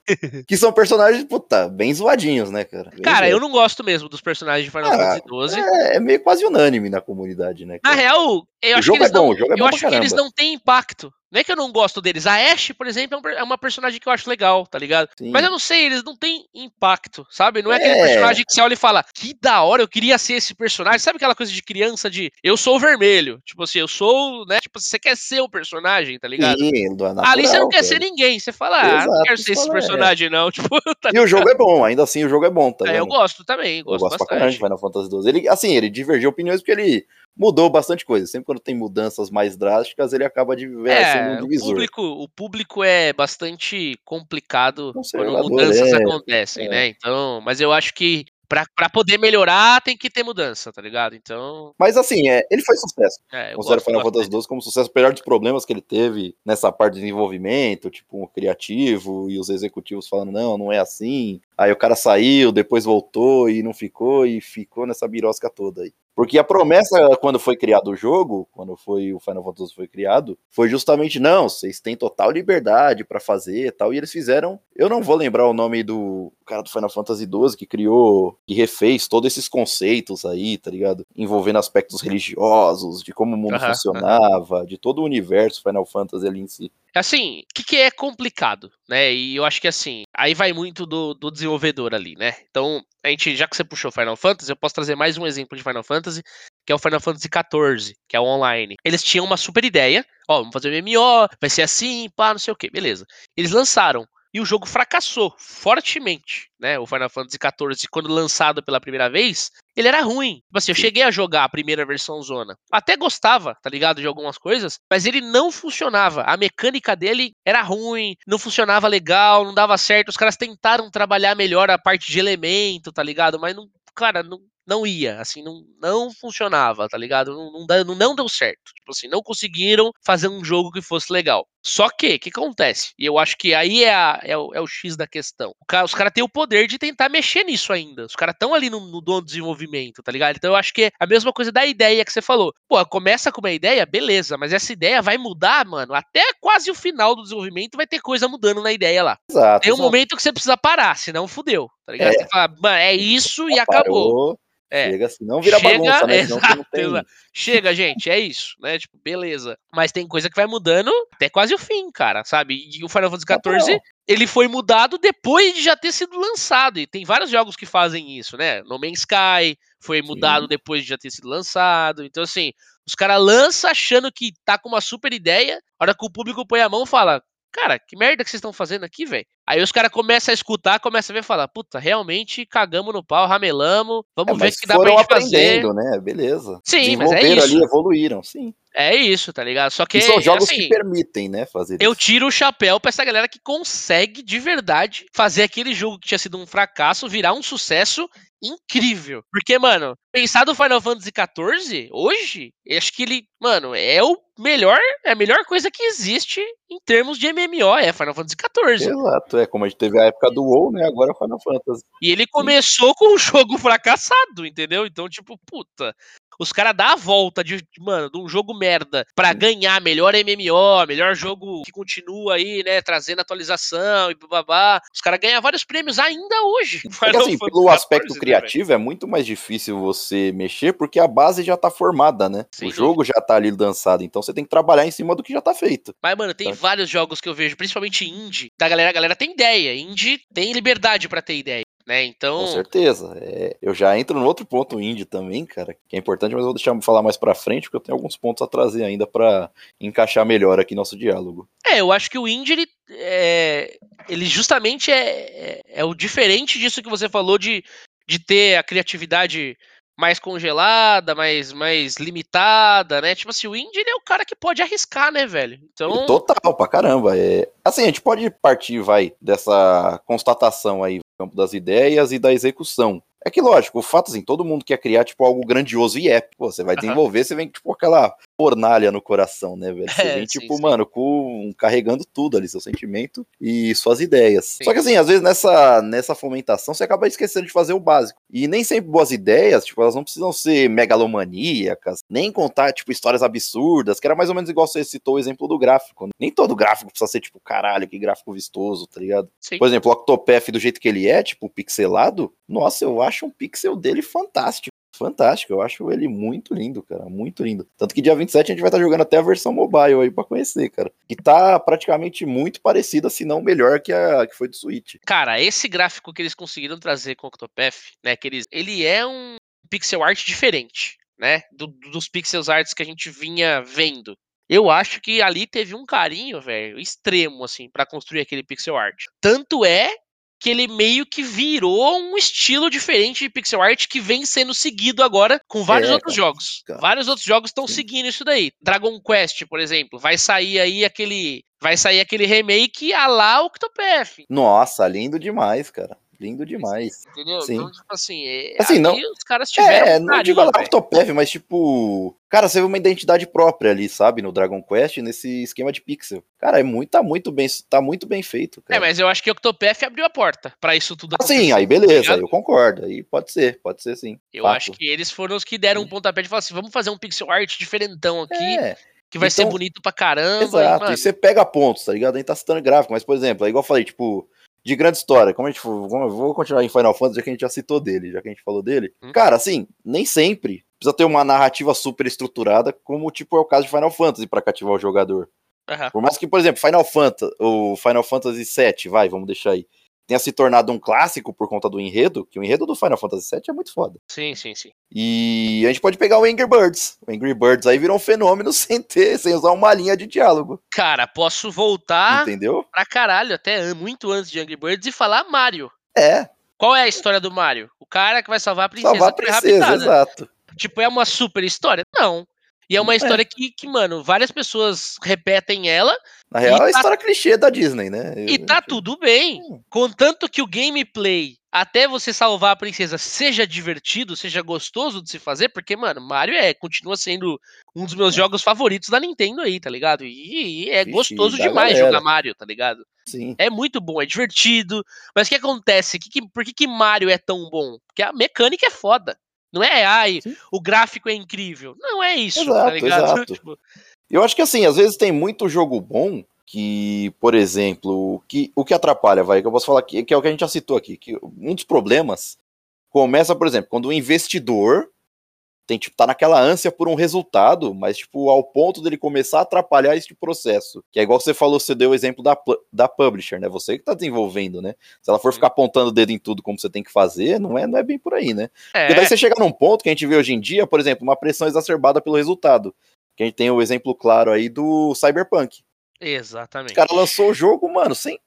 que são personagens, puta, bem zoadinhos, né, cara? Bem cara, eu não gosto mesmo dos personagens de Final ah, Fantasy XII. É, é, meio quase unânime na comunidade, né? Cara? Na real, eu o acho que eles é bom, não, o jogo é eu acho que eles não têm impacto. Não é que eu não gosto deles. A Ashe, por exemplo, é, é uma personagem que eu acho legal, tá ligado? Sim. Mas eu não sei, eles não têm impacto, sabe? Não é, é, aquele personagem que você olha e fala, que da hora, eu queria ser esse personagem. Sabe aquela coisa de criança de eu sou o vermelho? Tipo assim, eu sou, né? Tipo, você quer ser o personagem, tá ligado? Sim, é natural, Ali você não quer cara. ser ninguém. Você fala, ah, Exato, não quero ser esse é. personagem, é. não. Tipo, tá e o jogo é bom, ainda assim o jogo é bom, tá é, Eu gosto também, gosto, eu gosto bastante. pra caramba de Final Fantasy XII. Ele, assim, ele divergiu opiniões porque ele mudou bastante coisa. Sempre quando tem mudanças mais drásticas, ele acaba de é, um divisor. O público, o público é bastante complicado quando mudanças é, acontecem, é. né? Então, mas eu acho que Pra, poder melhorar, tem que ter mudança, tá ligado? Então. Mas assim, é, ele foi sucesso. É, Considero Final Fantasy XII como sucesso, apesar dos problemas que ele teve nessa parte de desenvolvimento, tipo, o criativo e os executivos falando, não, não é assim. Aí o cara saiu, depois voltou e não ficou, e ficou nessa birosca toda aí. Porque a promessa, quando foi criado o jogo, quando foi o Final Fantasy foi criado, foi justamente, não, vocês têm total liberdade para fazer e tal. E eles fizeram. Eu não vou lembrar o nome do cara do Final Fantasy XII que criou, que refez todos esses conceitos aí, tá ligado? Envolvendo aspectos religiosos, de como o mundo funcionava, de todo o universo Final Fantasy ali em si. Assim, o que, que, é complicado, né? E eu acho que assim, aí vai muito do, do, desenvolvedor ali, né? Então, a gente, já que você puxou Final Fantasy, eu posso trazer mais um exemplo de Final Fantasy, que é o Final Fantasy XIV, que é o online. Eles tinham uma super ideia, ó, vamos fazer o MMO, vai ser assim, pá, não sei o que, beleza. Eles lançaram e o jogo fracassou fortemente, né? O Final Fantasy XIV, quando lançado pela primeira vez, ele era ruim. Tipo assim, eu cheguei a jogar a primeira versão zona. Até gostava, tá ligado? De algumas coisas, mas ele não funcionava. A mecânica dele era ruim, não funcionava legal, não dava certo. Os caras tentaram trabalhar melhor a parte de elemento, tá ligado? Mas não, cara, não, não ia, assim, não, não funcionava, tá ligado? Não, não, não deu certo. Tipo assim, não conseguiram fazer um jogo que fosse legal. Só que, o que acontece? E eu acho que aí é, a, é, o, é o X da questão. Cara, os caras têm o poder de tentar mexer nisso ainda. Os caras estão ali no, no dono do desenvolvimento, tá ligado? Então eu acho que é a mesma coisa da ideia que você falou. Pô, começa com uma ideia, beleza, mas essa ideia vai mudar, mano, até quase o final do desenvolvimento vai ter coisa mudando na ideia lá. Exato. Tem um exato. momento que você precisa parar, senão fudeu, tá ligado? É. Você fala, mano, é isso e acabou. É. Chega assim, não vira Chega, bagunça, né? Exato, tem... Chega, gente, é isso, né? Tipo, beleza. Mas tem coisa que vai mudando até quase o fim, cara, sabe? E o Final Fantasy XIV, ele foi mudado depois de já ter sido lançado. E tem vários jogos que fazem isso, né? No Man's Sky foi mudado Sim. depois de já ter sido lançado. Então, assim, os caras lançam achando que tá com uma super ideia, a hora que o público põe a mão fala, cara, que merda que vocês estão fazendo aqui, velho? Aí os caras começam a escutar, começam a ver e falar, puta, realmente cagamos no pau, ramelamos, vamos é, ver o que dá pra gente fazer. né? Beleza. Sim, mas é isso. ali, evoluíram, sim. É isso, tá ligado? Só que. E são jogos assim, que permitem, né, fazer Eu isso. tiro o chapéu pra essa galera que consegue, de verdade, fazer aquele jogo que tinha sido um fracasso virar um sucesso incrível. Porque, mano, pensar do Final Fantasy XIV, hoje, acho que ele, mano, é o melhor, é a melhor coisa que existe em termos de MMO, é Final Fantasy XIV. Exato, é como a gente teve a época do WoW, né, agora é Final Fantasy. E ele começou Sim. com um jogo fracassado, entendeu? Então, tipo, puta, os caras dão a volta de, mano, de um jogo merda para ganhar melhor MMO, melhor jogo que continua aí, né, trazendo atualização e babá. Os caras ganham vários prêmios ainda hoje. Porque, assim, pelo aspecto né, criativo, é muito mais difícil você mexer porque a base já tá formada, né? Sim, o jogo já tá ali dançado, então você tem que trabalhar em cima do que já tá feito. Mas, mano, tem tá. vários jogos que eu vejo, principalmente indie, da galera, a galera tem ideia. Indie tem liberdade para ter ideia né? Então. Com certeza. É, eu já entro no outro ponto indie também, cara, que é importante, mas eu vou deixar falar mais pra frente, porque eu tenho alguns pontos a trazer ainda para encaixar melhor aqui nosso diálogo. É, eu acho que o indie, ele, é, ele justamente é, é, é o diferente disso que você falou de, de ter a criatividade mais congelada, mais, mais limitada, né? Tipo assim, o indie é o cara que pode arriscar, né, velho? Então... Total, pra caramba. É... Assim, a gente pode partir, vai, dessa constatação aí campo das ideias e da execução. É que, lógico, o fato, assim, todo mundo quer criar, tipo, algo grandioso e épico. Você vai desenvolver, uhum. você vem, tipo, aquela fornalha no coração, né, velho? Você é, vem, tipo, sim, mano, com, carregando tudo ali, seu sentimento e suas ideias. Sim. Só que, assim, às vezes nessa, nessa fomentação você acaba esquecendo de fazer o básico. E nem sempre boas ideias, tipo, elas não precisam ser megalomaníacas, nem contar, tipo, histórias absurdas, que era mais ou menos igual você citou o exemplo do gráfico. Né? Nem todo gráfico precisa ser, tipo, caralho, que gráfico vistoso, tá ligado? Sim. Por exemplo, o Octopath, do jeito que ele é, tipo, pixelado, nossa, eu acho um pixel dele fantástico fantástico. Eu acho ele muito lindo, cara. Muito lindo. Tanto que dia 27 a gente vai estar jogando até a versão mobile aí pra conhecer, cara. Que tá praticamente muito parecida, se não melhor que a que foi do Switch. Cara, esse gráfico que eles conseguiram trazer com o Octopath, né? Que eles, ele é um pixel art diferente, né? Do, dos pixel arts que a gente vinha vendo. Eu acho que ali teve um carinho, velho, extremo, assim, para construir aquele pixel art. Tanto é que ele meio que virou um estilo diferente de pixel art que vem sendo seguido agora com vários é, outros cara, jogos. Cara. Vários outros jogos estão seguindo isso daí. Dragon Quest, por exemplo, vai sair aí aquele vai sair aquele remake a lá Octopath. Nossa, lindo demais, cara. Lindo demais. Entendeu? Sim. Então, tipo assim, é, assim não, os caras tiveram. É, não digo Octopath, mas tipo. Cara, você vê uma identidade própria ali, sabe? No Dragon Quest, nesse esquema de pixel. Cara, é muito, tá muito bem, tá muito bem feito. Cara. É, mas eu acho que o Octopath abriu a porta para isso tudo acontecer. Ah, sim, aí beleza, aí eu concordo. Aí pode ser, pode ser sim. Eu fato. acho que eles foram os que deram um pontapé de falar assim: vamos fazer um pixel art diferentão aqui. É. Que vai então, ser bonito pra caramba. Exato, e, e, você pega pontos, tá ligado? A gente tá citando gráfico, mas, por exemplo, é igual eu falei, tipo, de grande história, como a gente vou continuar em Final Fantasy, já que a gente já citou dele, já que a gente falou dele. Hum. Cara, assim, nem sempre precisa ter uma narrativa super estruturada, como tipo é o caso de Final Fantasy para cativar o jogador. Uhum. Por mais que, por exemplo, Final Fantasy, o Final Fantasy VII, vai, vamos deixar aí tenha se tornado um clássico por conta do enredo, que o enredo do Final Fantasy VII é muito foda. Sim, sim, sim. E a gente pode pegar o Angry Birds. O Angry Birds aí virou um fenômeno sem ter, sem usar uma linha de diálogo. Cara, posso voltar Entendeu? pra caralho, até muito antes de Angry Birds, e falar Mario. É. Qual é a história do Mario? O cara que vai salvar a princesa. Salvar a princesa, exato. Tipo, é uma super história? Não. E é uma é. história que, que, mano, várias pessoas repetem ela. Na real, é a tá... história clichê da Disney, né? Eu... E tá tudo bem. Hum. Contanto que o gameplay, até você salvar a princesa, seja divertido, seja gostoso de se fazer, porque, mano, Mario é, continua sendo um dos meus é. jogos favoritos da Nintendo aí, tá ligado? E, e é Vixe, gostoso demais galera. jogar Mario, tá ligado? Sim. É muito bom, é divertido. Mas o que acontece? Que, que, por que, que Mario é tão bom? Porque a mecânica é foda. Não é, ai, Sim. o gráfico é incrível. Não é isso, tá exato, tá ligado? Exato. tipo... Eu acho que assim, às vezes tem muito jogo bom que, por exemplo, que, o que atrapalha, vai, que eu posso falar aqui, que é o que a gente já citou aqui, que um dos problemas começa, por exemplo, quando o investidor tem, tipo, tá naquela ânsia por um resultado, mas, tipo, ao ponto dele começar a atrapalhar esse processo. Que é igual você falou, você deu o exemplo da, da publisher, né? Você que tá desenvolvendo, né? Se ela for ficar apontando o dedo em tudo como você tem que fazer, não é, não é bem por aí, né? É. Porque daí você chega num ponto que a gente vê hoje em dia, por exemplo, uma pressão exacerbada pelo resultado. Que a gente tem o exemplo claro aí do Cyberpunk. Exatamente. O cara lançou o jogo, mano, sem.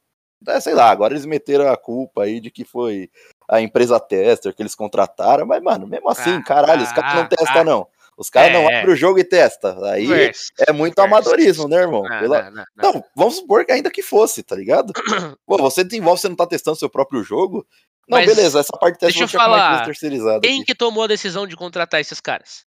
É, sei lá, agora eles meteram a culpa aí de que foi a empresa tester que eles contrataram, mas, mano, mesmo assim, ah, caralho, os caras não ah, testam, ah, não. Os caras é, não abrem o jogo e testa. Aí versus, é muito versus. amadorismo, né, irmão? Não, Pela... não, não, não, vamos supor que ainda que fosse, tá ligado? Pô, você desenvolve, você não tá testando seu próprio jogo. Não, Mas beleza, essa parte de teste deixa eu falar, terceirizada. Quem aqui. que tomou a decisão de contratar esses caras?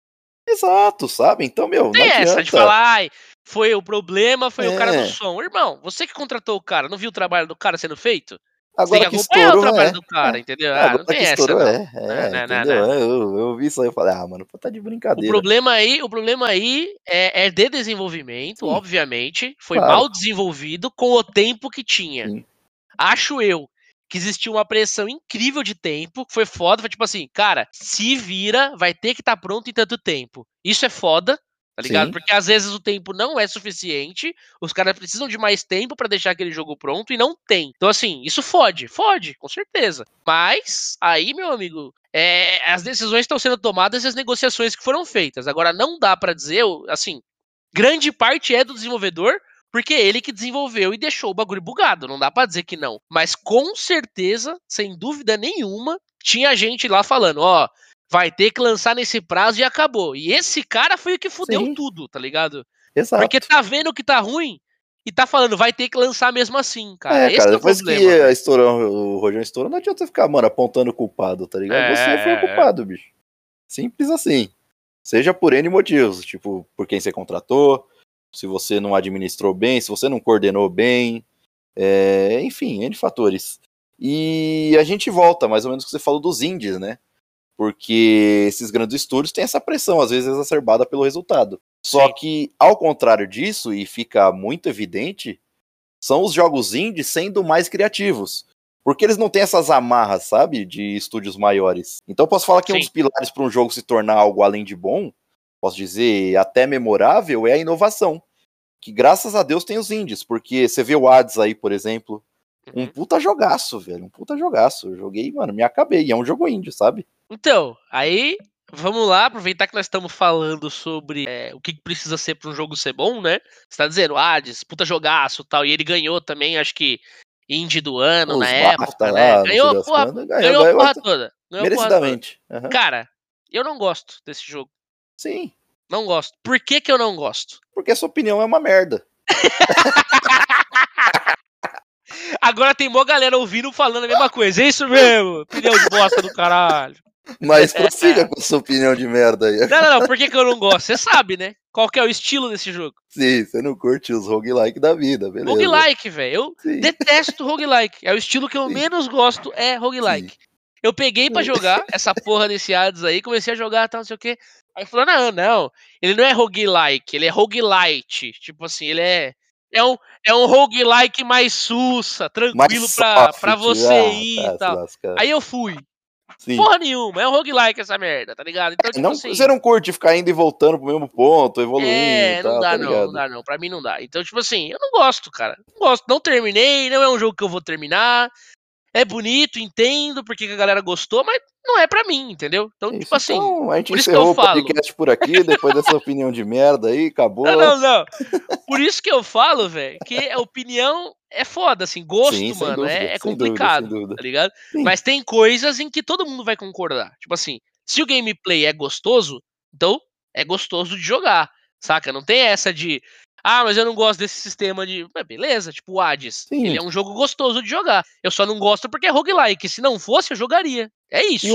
Exato, sabe? Então, meu, Tem essa de falar, ai, foi o problema, foi é. o cara do som. Irmão, você que contratou o cara, não viu o trabalho do cara sendo feito? Agora que estourou, o trabalho é. do cara, é. entendeu? Ah, não tem essa, estourou, É, é, não, entendeu? Não, eu, eu, vi isso aí e falei, ah, mano, tá de brincadeira. O problema aí, o problema aí é, é de desenvolvimento, Sim. obviamente. Foi claro. mal desenvolvido com o tempo que tinha. Sim. Acho eu que existiu uma pressão incrível de tempo, foi foda, foi tipo assim, cara, se vira, vai ter que estar tá pronto em tanto tempo. Isso é foda, Tá ligado? Sim. Porque às vezes o tempo não é suficiente, os caras precisam de mais tempo para deixar aquele jogo pronto e não tem. Então, assim, isso fode, fode, com certeza. Mas, aí, meu amigo, é, as decisões estão sendo tomadas e as negociações que foram feitas. Agora, não dá para dizer, assim, grande parte é do desenvolvedor, porque é ele que desenvolveu e deixou o bagulho bugado, não dá para dizer que não. Mas com certeza, sem dúvida nenhuma, tinha gente lá falando, ó, vai ter que lançar nesse prazo e acabou. E esse cara foi o que fudeu Sim. tudo, tá ligado? Exato. Porque tá vendo que tá ruim e tá falando, vai ter que lançar mesmo assim, cara. É, Esse cara, é depois problema, que a estourou, o Rojão estourou, não adianta você ficar, mano, apontando o culpado, tá ligado? É... Você foi o culpado, bicho. Simples assim. Seja por N motivos, tipo, por quem você contratou, se você não administrou bem, se você não coordenou bem, é, enfim, N fatores. E a gente volta, mais ou menos, que você falou dos indies, né? porque esses grandes estúdios têm essa pressão, às vezes exacerbada pelo resultado. Só Sim. que, ao contrário disso, e fica muito evidente, são os jogos indie sendo mais criativos. Porque eles não têm essas amarras, sabe, de estúdios maiores. Então eu posso falar que Sim. um dos pilares para um jogo se tornar algo além de bom, posso dizer até memorável, é a inovação. Que graças a Deus tem os indies, porque você vê o Hades aí, por exemplo, um uhum. puta jogaço, velho, um puta jogaço. Eu joguei, mano, me acabei, e é um jogo indie, sabe? Então, aí vamos lá, aproveitar que nós estamos falando sobre é, o que precisa ser para um jogo ser bom, né? Você tá dizendo, ah, disputa jogaço tal, e ele ganhou também, acho que indie do ano Os na época, né? Ganhou, porra, ganhou, ganhou, ganhou, porra toda. Ganhou merecidamente. Porra toda. Uhum. Cara, eu não gosto desse jogo. Sim. Não gosto. Por que que eu não gosto? Porque a sua opinião é uma merda. Agora tem mó galera ouvindo falando a mesma coisa. É isso mesmo. Opinião de bosta do caralho. Mas prossiga com a sua opinião de merda aí. Não, não, não. Por que, que eu não gosto? Você sabe, né? Qual que é o estilo desse jogo? Sim, você não curte os roguelike da vida, beleza. Roguelike, velho. Eu Sim. detesto roguelike. É o estilo que eu Sim. menos gosto, é roguelike. Sim. Eu peguei para jogar essa porra desse Hades aí, comecei a jogar tal, não sei o quê. Aí falou: não, não, ele não é roguelike, ele é roguelite. Tipo assim, ele é. É um, é um roguelike mais sussa, tranquilo mais pra, soft, pra você ah, ir e tal. Aí eu fui. Sim. Porra nenhuma, é um roguelike essa merda, tá ligado? Então, tipo não, assim, você não curte ficar indo e voltando pro mesmo ponto, evoluindo. É, não dá tá não, não dá não. Pra mim não dá. Então, tipo assim, eu não gosto, cara. Não gosto, não terminei, não é um jogo que eu vou terminar é bonito, entendo porque a galera gostou, mas não é para mim, entendeu? Então, isso, tipo assim. Então, a gente por encerrou o podcast por aqui, depois dessa opinião de merda aí, acabou. Não, não, não. Por isso que eu falo, velho, que a opinião é foda, assim, gosto, Sim, mano, dúvida, é, é complicado, dúvida, dúvida. tá ligado? Sim. Mas tem coisas em que todo mundo vai concordar. Tipo assim, se o gameplay é gostoso, então é gostoso de jogar, saca? Não tem essa de, ah, mas eu não gosto desse sistema de. beleza, tipo o Hades. Sim. Ele é um jogo gostoso de jogar. Eu só não gosto porque é roguelike. Se não fosse, eu jogaria. É isso.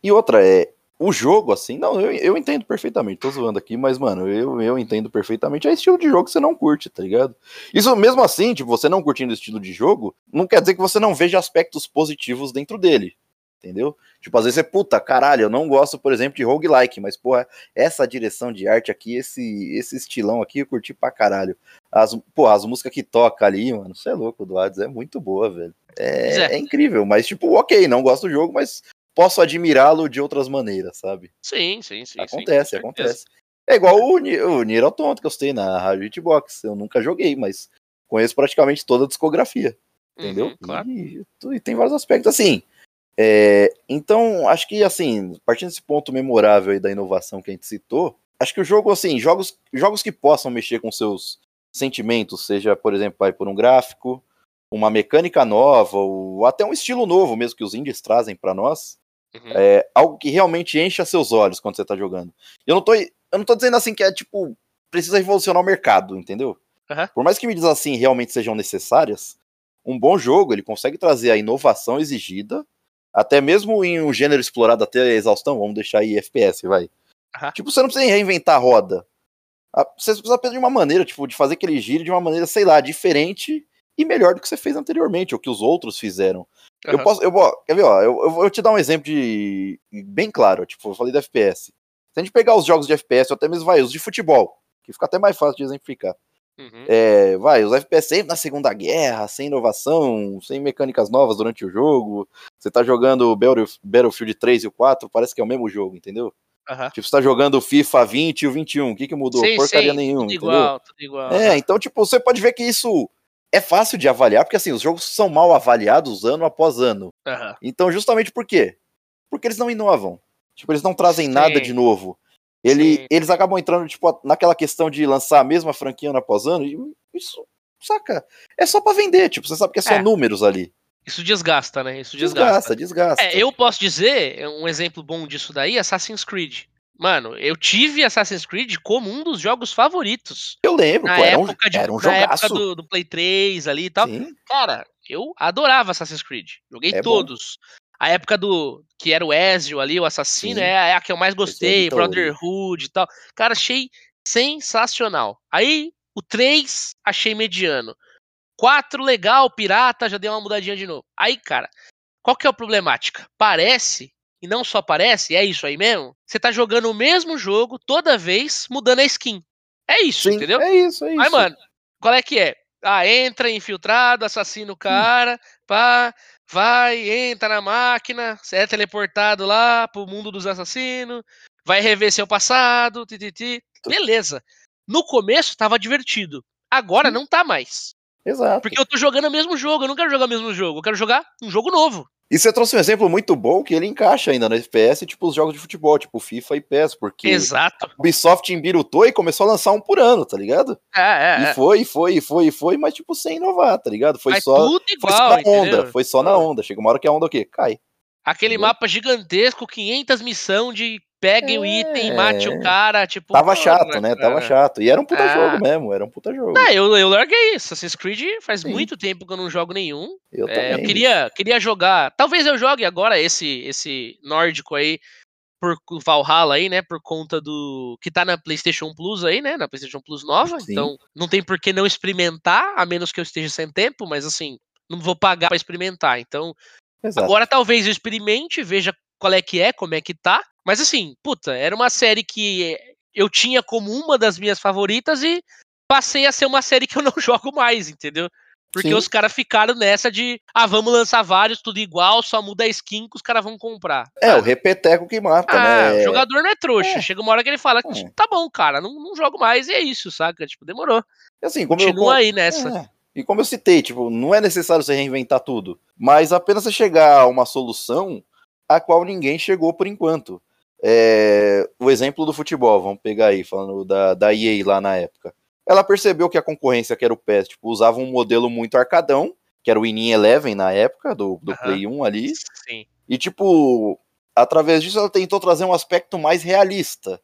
E, e outra, é. O jogo, assim, não, eu, eu entendo perfeitamente, tô zoando aqui, mas, mano, eu, eu entendo perfeitamente. É estilo de jogo que você não curte, tá ligado? Isso mesmo assim, tipo, você não curtindo o estilo de jogo, não quer dizer que você não veja aspectos positivos dentro dele entendeu? Tipo, às vezes é puta, caralho, eu não gosto, por exemplo, de roguelike, mas, porra, essa direção de arte aqui, esse, esse estilão aqui, eu curti pra caralho. As, porra, as músicas que toca ali, mano, você é louco, do Hades, é muito boa, velho. É, é. é incrível, mas, tipo, ok, não gosto do jogo, mas posso admirá-lo de outras maneiras, sabe? Sim, sim, sim. Acontece, sim, acontece. É igual o, o Nier Automata que eu citei na Rádio Hitbox, eu nunca joguei, mas conheço praticamente toda a discografia, entendeu? Uhum, claro. e, e tem vários aspectos, assim, é, então, acho que, assim, partindo desse ponto memorável aí da inovação que a gente citou, acho que o jogo, assim, jogos, jogos que possam mexer com seus sentimentos, seja, por exemplo, vai por um gráfico, uma mecânica nova, ou até um estilo novo mesmo que os indies trazem para nós, uhum. é algo que realmente encha seus olhos quando você tá jogando. Eu não tô, eu não tô dizendo assim que é tipo, precisa revolucionar o mercado, entendeu? Uhum. Por mais que medidas assim realmente sejam necessárias, um bom jogo ele consegue trazer a inovação exigida até mesmo em um gênero explorado até a exaustão, vamos deixar aí FPS, vai. Uhum. Tipo, você não precisa reinventar a roda. Você precisa apenas de uma maneira, tipo, de fazer aquele giro de uma maneira, sei lá, diferente e melhor do que você fez anteriormente, ou que os outros fizeram. Uhum. Eu posso, eu, quer ver, ó, eu, eu vou te dar um exemplo de bem claro, tipo, eu falei do FPS. Se a gente pegar os jogos de FPS, ou até mesmo vai, os de futebol, que fica até mais fácil de exemplificar. Uhum. É, vai, os FPS sempre na Segunda Guerra, sem inovação, sem mecânicas novas durante o jogo. Você tá jogando Battlefield 3 e o 4, parece que é o mesmo jogo, entendeu? Uhum. Tipo, você tá jogando o FIFA 20 e o 21, o que que mudou? Sim, Porcaria sim, nenhuma, tudo entendeu? igual, tudo igual. É, então, tipo, você pode ver que isso é fácil de avaliar, porque assim, os jogos são mal avaliados ano após ano. Uhum. Então, justamente por quê? Porque eles não inovam. Tipo, eles não trazem sim. nada de novo. Ele, eles acabam entrando, tipo, naquela questão de lançar a mesma franquia ano após ano, e isso, saca? É só para vender, tipo, você sabe que é só é. números ali. Isso desgasta, né? Isso desgasta. Desgasta, desgasta. É, eu posso dizer, um exemplo bom disso daí, Assassin's Creed. Mano, eu tive Assassin's Creed como um dos jogos favoritos. Eu lembro, na pô, época era um, de, era um na época do, do, Play 3 ali e tal. Sim. Cara, eu adorava Assassin's Creed. Joguei é todos. Bom. A época do. Que era o Ezio ali, o assassino, é, é, a que eu mais gostei, Brotherhood e tal. Cara, achei sensacional. Aí, o 3, achei mediano. 4, legal, pirata, já deu uma mudadinha de novo. Aí, cara, qual que é a problemática? Parece, e não só parece, é isso aí mesmo, você tá jogando o mesmo jogo toda vez mudando a skin. É isso, Sim, entendeu? É isso, é isso. Aí, mano, qual é que é? Ah, entra infiltrado, assassina o cara, hum. pá, vai, entra na máquina, é teleportado lá pro mundo dos assassinos, vai rever seu passado, tititi. Beleza. No começo tava divertido. Agora não tá mais. Exato. Porque eu tô jogando o mesmo jogo, eu não quero jogar o mesmo jogo, eu quero jogar um jogo novo. E você trouxe um exemplo muito bom que ele encaixa ainda no FPS, tipo os jogos de futebol, tipo FIFA e PES, porque Exato. o Ubisoft embirutou e começou a lançar um por ano, tá ligado? É, é, e é. foi, foi, foi, foi, mas tipo sem inovar, tá ligado? Foi só, igual, foi só na onda, foi só na onda. Chega uma hora que a onda o quê? Cai. Aquele Entendeu? mapa gigantesco, 500 missão de pegue é... o item, mate o cara, tipo... Tava chato, né? Tava chato. E era um puta ah. jogo mesmo, era um puta jogo. Não, eu, eu larguei Assassin's Creed faz Sim. muito tempo que eu não jogo nenhum. Eu é, também. Eu queria, queria jogar... Talvez eu jogue agora esse, esse nórdico aí, por Valhalla aí, né? Por conta do. que tá na PlayStation Plus aí, né? Na PlayStation Plus nova. Sim. Então, não tem por que não experimentar, a menos que eu esteja sem tempo, mas assim, não vou pagar para experimentar. Então, Exato. agora talvez eu experimente, veja qual é que é, como é que tá. Mas assim, puta, era uma série que eu tinha como uma das minhas favoritas e passei a ser uma série que eu não jogo mais, entendeu? Porque Sim. os caras ficaram nessa de, ah, vamos lançar vários, tudo igual, só muda a skin que os caras vão comprar. É, o repeteco que mata, ah, né? O jogador não é trouxa. É. Chega uma hora que ele fala, é. tá bom, cara, não, não jogo mais e é isso, saca? Tipo, demorou. Assim, como Continua eu, aí nessa. É. E como eu citei, tipo, não é necessário você reinventar tudo, mas apenas você chegar a uma solução a qual ninguém chegou por enquanto. É, o exemplo do futebol, vamos pegar aí, falando da, da EA lá na época ela percebeu que a concorrência, que era o PES, tipo, usava um modelo muito arcadão, que era o Winning Eleven na época, do, do uhum. Play 1 ali. Sim. E, tipo, através disso ela tentou trazer um aspecto mais realista.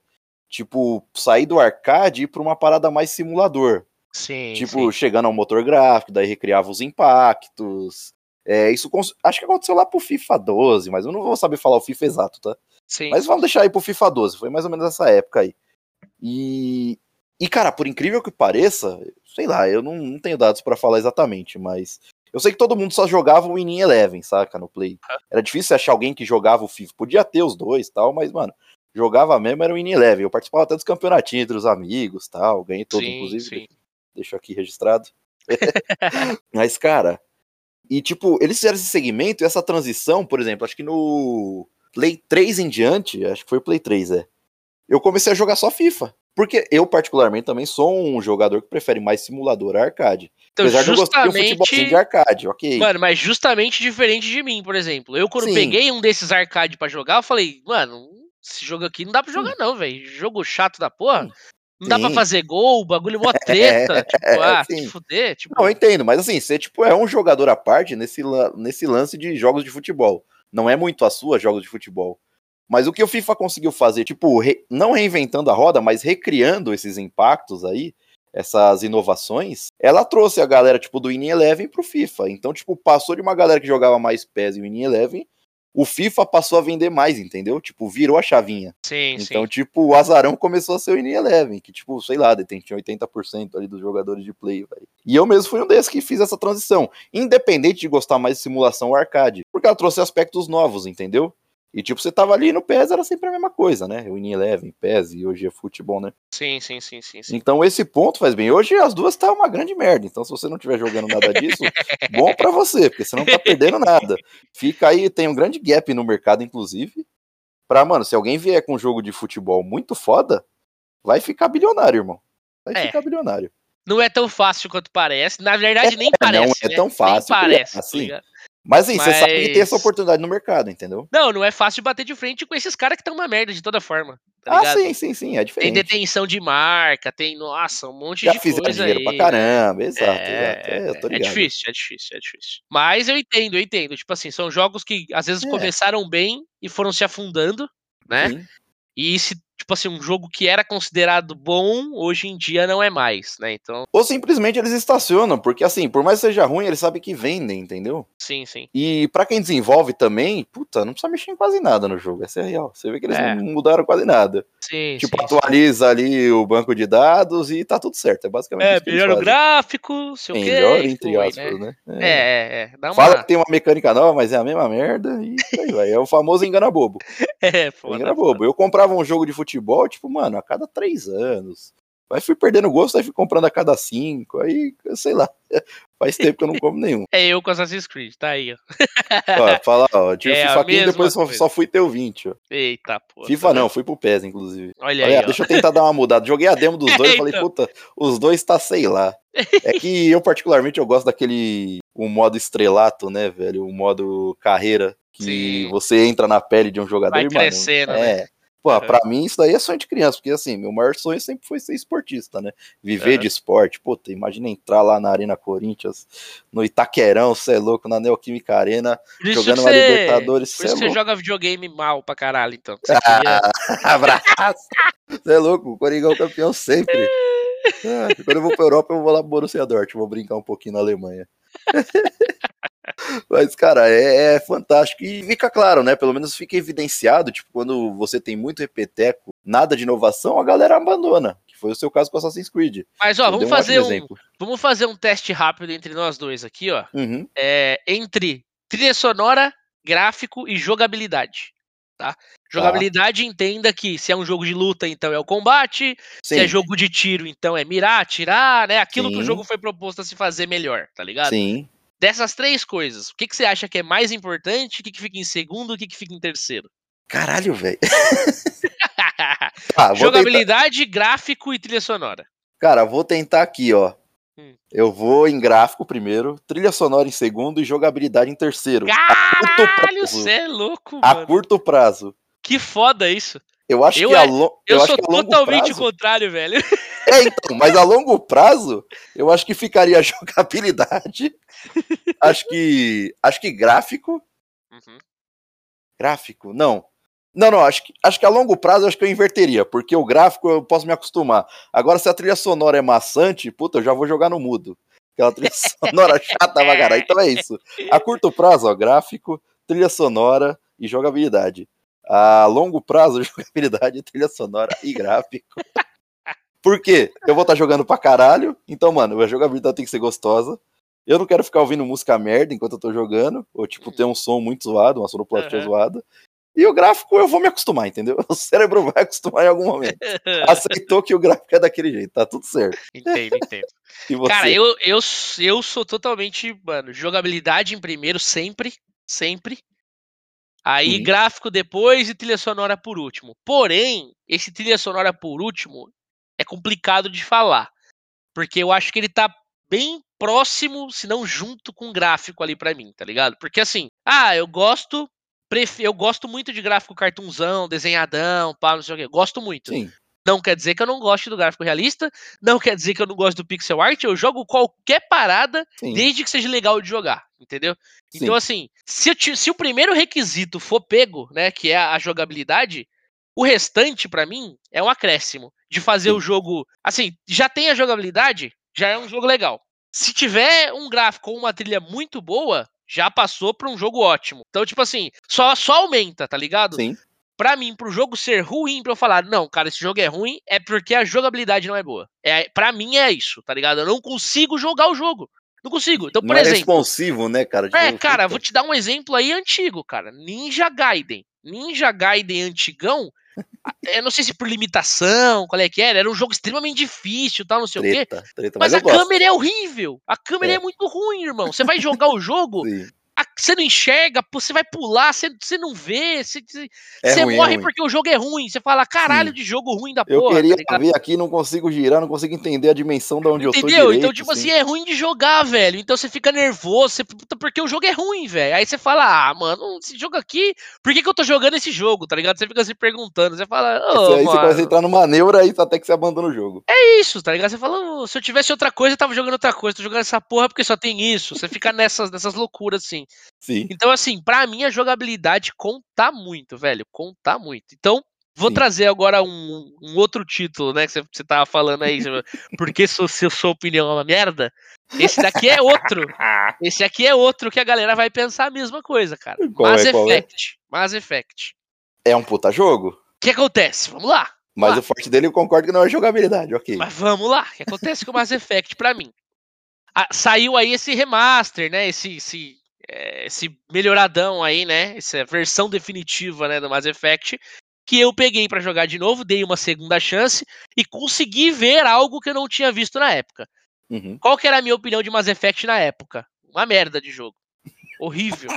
Tipo, sair do arcade e ir pra uma parada mais simulador. Sim. Tipo, sim. chegando ao motor gráfico, daí recriava os impactos. É, isso acho que aconteceu lá pro FIFA 12, mas eu não vou saber falar o FIFA exato, tá? Sim. Mas vamos deixar aí pro FIFA 12, foi mais ou menos essa época aí. E, e, cara, por incrível que pareça, sei lá, eu não, não tenho dados para falar exatamente, mas eu sei que todo mundo só jogava o Winning Eleven, saca, no Play. Era difícil achar alguém que jogava o FIFA. Podia ter os dois tal, mas, mano, jogava mesmo era o Winning Eleven. Eu participava até dos campeonatinhos entre os amigos tal, ganhei todo, sim, inclusive. Sim. Deixo aqui registrado. mas, cara, e tipo, eles fizeram esse segmento e essa transição, por exemplo, acho que no Play 3 em diante, acho que foi o Play 3, é. Eu comecei a jogar só FIFA. Porque eu, particularmente, também sou um jogador que prefere mais simulador arcade. Então, Apesar justamente... de eu gostar de um futebolzinho de arcade, ok. Mano, mas justamente diferente de mim, por exemplo. Eu, quando Sim. peguei um desses arcade para jogar, eu falei, mano, esse jogo aqui não dá pra jogar, Sim. não, velho. Jogo chato da porra. Sim. Não dá pra fazer gol, o bagulho é mó treta. tipo, ah, se fuder. Tipo... Não, eu entendo, mas assim, você tipo, é um jogador à parte nesse, nesse lance de jogos de futebol. Não é muito a sua jogos de futebol. Mas o que o FIFA conseguiu fazer, tipo, re, não reinventando a roda, mas recriando esses impactos aí, essas inovações, ela trouxe a galera, tipo, do Winning Eleven pro FIFA. Então, tipo, passou de uma galera que jogava mais PES e Winning Eleven, o FIFA passou a vender mais, entendeu? Tipo, virou a chavinha. Sim, então, sim. tipo, o Azarão começou a ser o Winning Eleven, que, tipo, sei lá, detém 80% ali dos jogadores de play, velho. E eu mesmo fui um desses que fiz essa transição, independente de gostar mais de simulação ou arcade, porque ela trouxe aspectos novos, entendeu? E tipo, você tava ali no PES, era sempre a mesma coisa, né? O In Eleven, PES e hoje é futebol, né? Sim, sim, sim, sim, sim. Então esse ponto faz bem. Hoje as duas tá uma grande merda. Então se você não estiver jogando nada disso, bom para você, porque você não tá perdendo nada. Fica aí, tem um grande gap no mercado, inclusive. Pra, mano, se alguém vier com um jogo de futebol muito foda, vai ficar bilionário, irmão. Vai é. ficar bilionário. Não é tão fácil quanto parece. Na verdade, nem parece. Não é né? tão fácil. Nem parece. Assim, tá mas aí, Mas... você sabe que tem essa oportunidade no mercado, entendeu? Não, não é fácil de bater de frente com esses caras que estão uma merda de toda forma. Tá ah, sim, sim, sim, é diferente. Tem detenção de marca, tem, nossa, um monte Já de coisa. Já dinheiro aí. pra caramba, exato, é, exato. É, é, difícil, é difícil, é difícil. Mas eu entendo, eu entendo. Tipo assim, são jogos que às vezes é. começaram bem e foram se afundando, né? Sim. E se tipo assim, um jogo que era considerado bom, hoje em dia não é mais, né? Então. Ou simplesmente eles estacionam, porque assim, por mais que seja ruim, eles sabem que vendem, entendeu? Sim, sim. E para quem desenvolve também, puta, não precisa mexer em quase nada no jogo, essa é real. Você vê que eles é. não mudaram quase nada. Sim, tipo, sim, atualiza sim. ali o banco de dados e tá tudo certo. É basicamente É, melhora o gráfico, sei o quê. Melhor, entre foi, aspas, né? né? É, é, é. Dá uma... Fala que tem uma mecânica nova, mas é a mesma merda e aí vai. É o famoso engana bobo. é, foda. Engana bobo. Eu comprava um jogo de futebol, tipo, mano, a cada três anos. Aí fui perdendo gosto, aí fui comprando a cada cinco, aí, sei lá, faz tempo que eu não como nenhum. É eu com Assassin's Creed, tá aí, ó. ó fala, ó, tive é FIFA 15 depois só, só, fui ter o 20, ó. Eita, pô. FIFA tá não, fui pro PES, inclusive. Olha aí, Deixa eu tentar dar uma mudada. Joguei a demo dos dois e falei, então. puta, os dois tá sei lá. É que eu, particularmente, eu gosto daquele, o modo estrelato, né, velho, o modo carreira, que Sim. você entra na pele de um jogador Vai e, crescendo, mano, né? É, Pô, uhum. pra mim isso daí é sonho de criança, porque assim, meu maior sonho sempre foi ser esportista, né? Viver uhum. de esporte. Pô, imagina entrar lá na Arena Corinthians, no Itaquerão, você é louco, na Neoquímica Arena, jogando uma cê... Libertadores. Por isso é você joga videogame mal pra caralho, então. Ah, abraço! Você é louco, o Coringão é campeão sempre. Ah, quando eu vou pra Europa, eu vou lá pro Borussia Dortmund, vou brincar um pouquinho na Alemanha. Mas, cara, é, é, fantástico. E fica claro, né? Pelo menos fica evidenciado, tipo, quando você tem muito repeteco, nada de inovação, a galera abandona. Que foi o seu caso com Assassin's Creed. Mas, ó, vamos fazer um, um vamos fazer um teste rápido entre nós dois aqui, ó. Uhum. É, entre trilha sonora, gráfico e jogabilidade. Tá? Jogabilidade tá. entenda que se é um jogo de luta, então é o combate. Sim. Se é jogo de tiro, então é mirar, atirar, né? Aquilo Sim. que o jogo foi proposto a se fazer melhor, tá ligado? Sim. Dessas três coisas, o que, que você acha que é mais importante? O que, que fica em segundo? O que, que fica em terceiro? Caralho, velho. ah, Jogabilidade, tentar... gráfico e trilha sonora. Cara, vou tentar aqui, ó. Hum. Eu vou em gráfico primeiro, trilha sonora em segundo e jogabilidade em terceiro. Caralho, você é louco, mano. A curto prazo. Que foda isso. Eu acho eu que é, a lo... eu, eu sou totalmente o contrário, velho. É, então, mas a longo prazo, eu acho que ficaria jogabilidade. acho que. Acho que gráfico. Uhum. Gráfico? Não. Não, não, acho que, acho que a longo prazo eu acho que eu inverteria, porque o gráfico eu posso me acostumar. Agora, se a trilha sonora é maçante, puta, eu já vou jogar no mudo. Aquela trilha sonora chata pra caralho. Então é isso. A curto prazo, ó, gráfico, trilha sonora e jogabilidade. A longo prazo, jogabilidade, trilha sonora e gráfico. Por quê? Eu vou estar tá jogando pra caralho, então, mano, a jogabilidade tem que ser gostosa. Eu não quero ficar ouvindo música merda enquanto eu tô jogando, ou tipo, ter um som muito zoado, uma sonoplastia uhum. zoada. E o gráfico eu vou me acostumar, entendeu? O cérebro vai acostumar em algum momento. Aceitou que o gráfico é daquele jeito, tá tudo certo. Entendo, entendo. Cara, eu, eu, eu sou totalmente, mano, jogabilidade em primeiro, sempre, sempre. Aí gráfico depois e trilha sonora por último. Porém, esse trilha sonora por último, é complicado de falar. Porque eu acho que ele tá bem próximo, se não junto com o gráfico ali para mim, tá ligado? Porque assim, ah, eu gosto, eu gosto muito de gráfico cartunzão, desenhadão, pá, não sei o quê. Gosto muito. Sim. Não quer dizer que eu não goste do gráfico realista, não quer dizer que eu não gosto do pixel art, eu jogo qualquer parada, Sim. desde que seja legal de jogar, entendeu? Sim. Então, assim, se, se, o primeiro requisito for pego, né, que é a jogabilidade, o restante, para mim, é um acréscimo de fazer Sim. o jogo. Assim, já tem a jogabilidade, já é um jogo legal. Se tiver um gráfico ou uma trilha muito boa, já passou para um jogo ótimo. Então, tipo assim, só, só aumenta, tá ligado? Sim. Pra mim, pro jogo ser ruim, pra eu falar, não, cara, esse jogo é ruim, é porque a jogabilidade não é boa. É, pra mim é isso, tá ligado? Eu não consigo jogar o jogo. Não consigo. Então, por não é exemplo. É responsivo, né, cara? É, cara, vou te dar um exemplo aí antigo, cara. Ninja Gaiden. Ninja Gaiden antigão eu não sei se por limitação, qual é que era, era um jogo extremamente difícil, tal, não sei treta, o quê. Treta, mas, mas a câmera é horrível. A câmera é. é. muito ruim, irmão. Você vai jogar o jogo, você não enxerga, você vai pular, você, você não vê, você, é você ruim, morre é porque o jogo é ruim. Você fala, caralho, Sim. de jogo ruim da porra. Eu queria tá ver aqui, não consigo girar, não consigo entender a dimensão de onde Entendeu? eu tô. Entendeu? Então, tipo assim. assim, é ruim de jogar, velho. Então você fica nervoso, você, porque o jogo é ruim, velho. Aí você fala, ah, mano, esse jogo aqui, por que, que eu tô jogando esse jogo, tá ligado? Você fica se perguntando, você fala, oh, aí mano. você começa a entrar numa neura aí até que você abandona o jogo. É isso, tá ligado? Você fala, oh, se eu tivesse outra coisa, eu tava jogando outra coisa, tô jogando essa porra porque só tem isso. Você fica nessas, nessas loucuras assim. Sim. Então, assim, pra mim a jogabilidade conta muito, velho. Conta muito. Então, vou Sim. trazer agora um, um, outro título, né? Que você, tava falando aí. porque se, se a sua opinião é uma merda. Esse daqui é outro. Esse aqui é outro que a galera vai pensar a mesma coisa, cara. Qual Mass é, Effect. É? Mass Effect. É um puta jogo? O que acontece? Vamos lá. Mas lá. o forte dele eu concordo que não é jogabilidade, ok. Mas vamos lá. O que acontece com o Mass Effect pra mim? Ah, saiu aí esse remaster, né? Esse, esse é, esse melhoradão aí, né? Essa versão definitiva né, do Mass Effect. Que eu peguei para jogar de novo, dei uma segunda chance e consegui ver algo que eu não tinha visto na época. Uhum. Qual que era a minha opinião de Mass Effect na época? Uma merda de jogo. Horrível.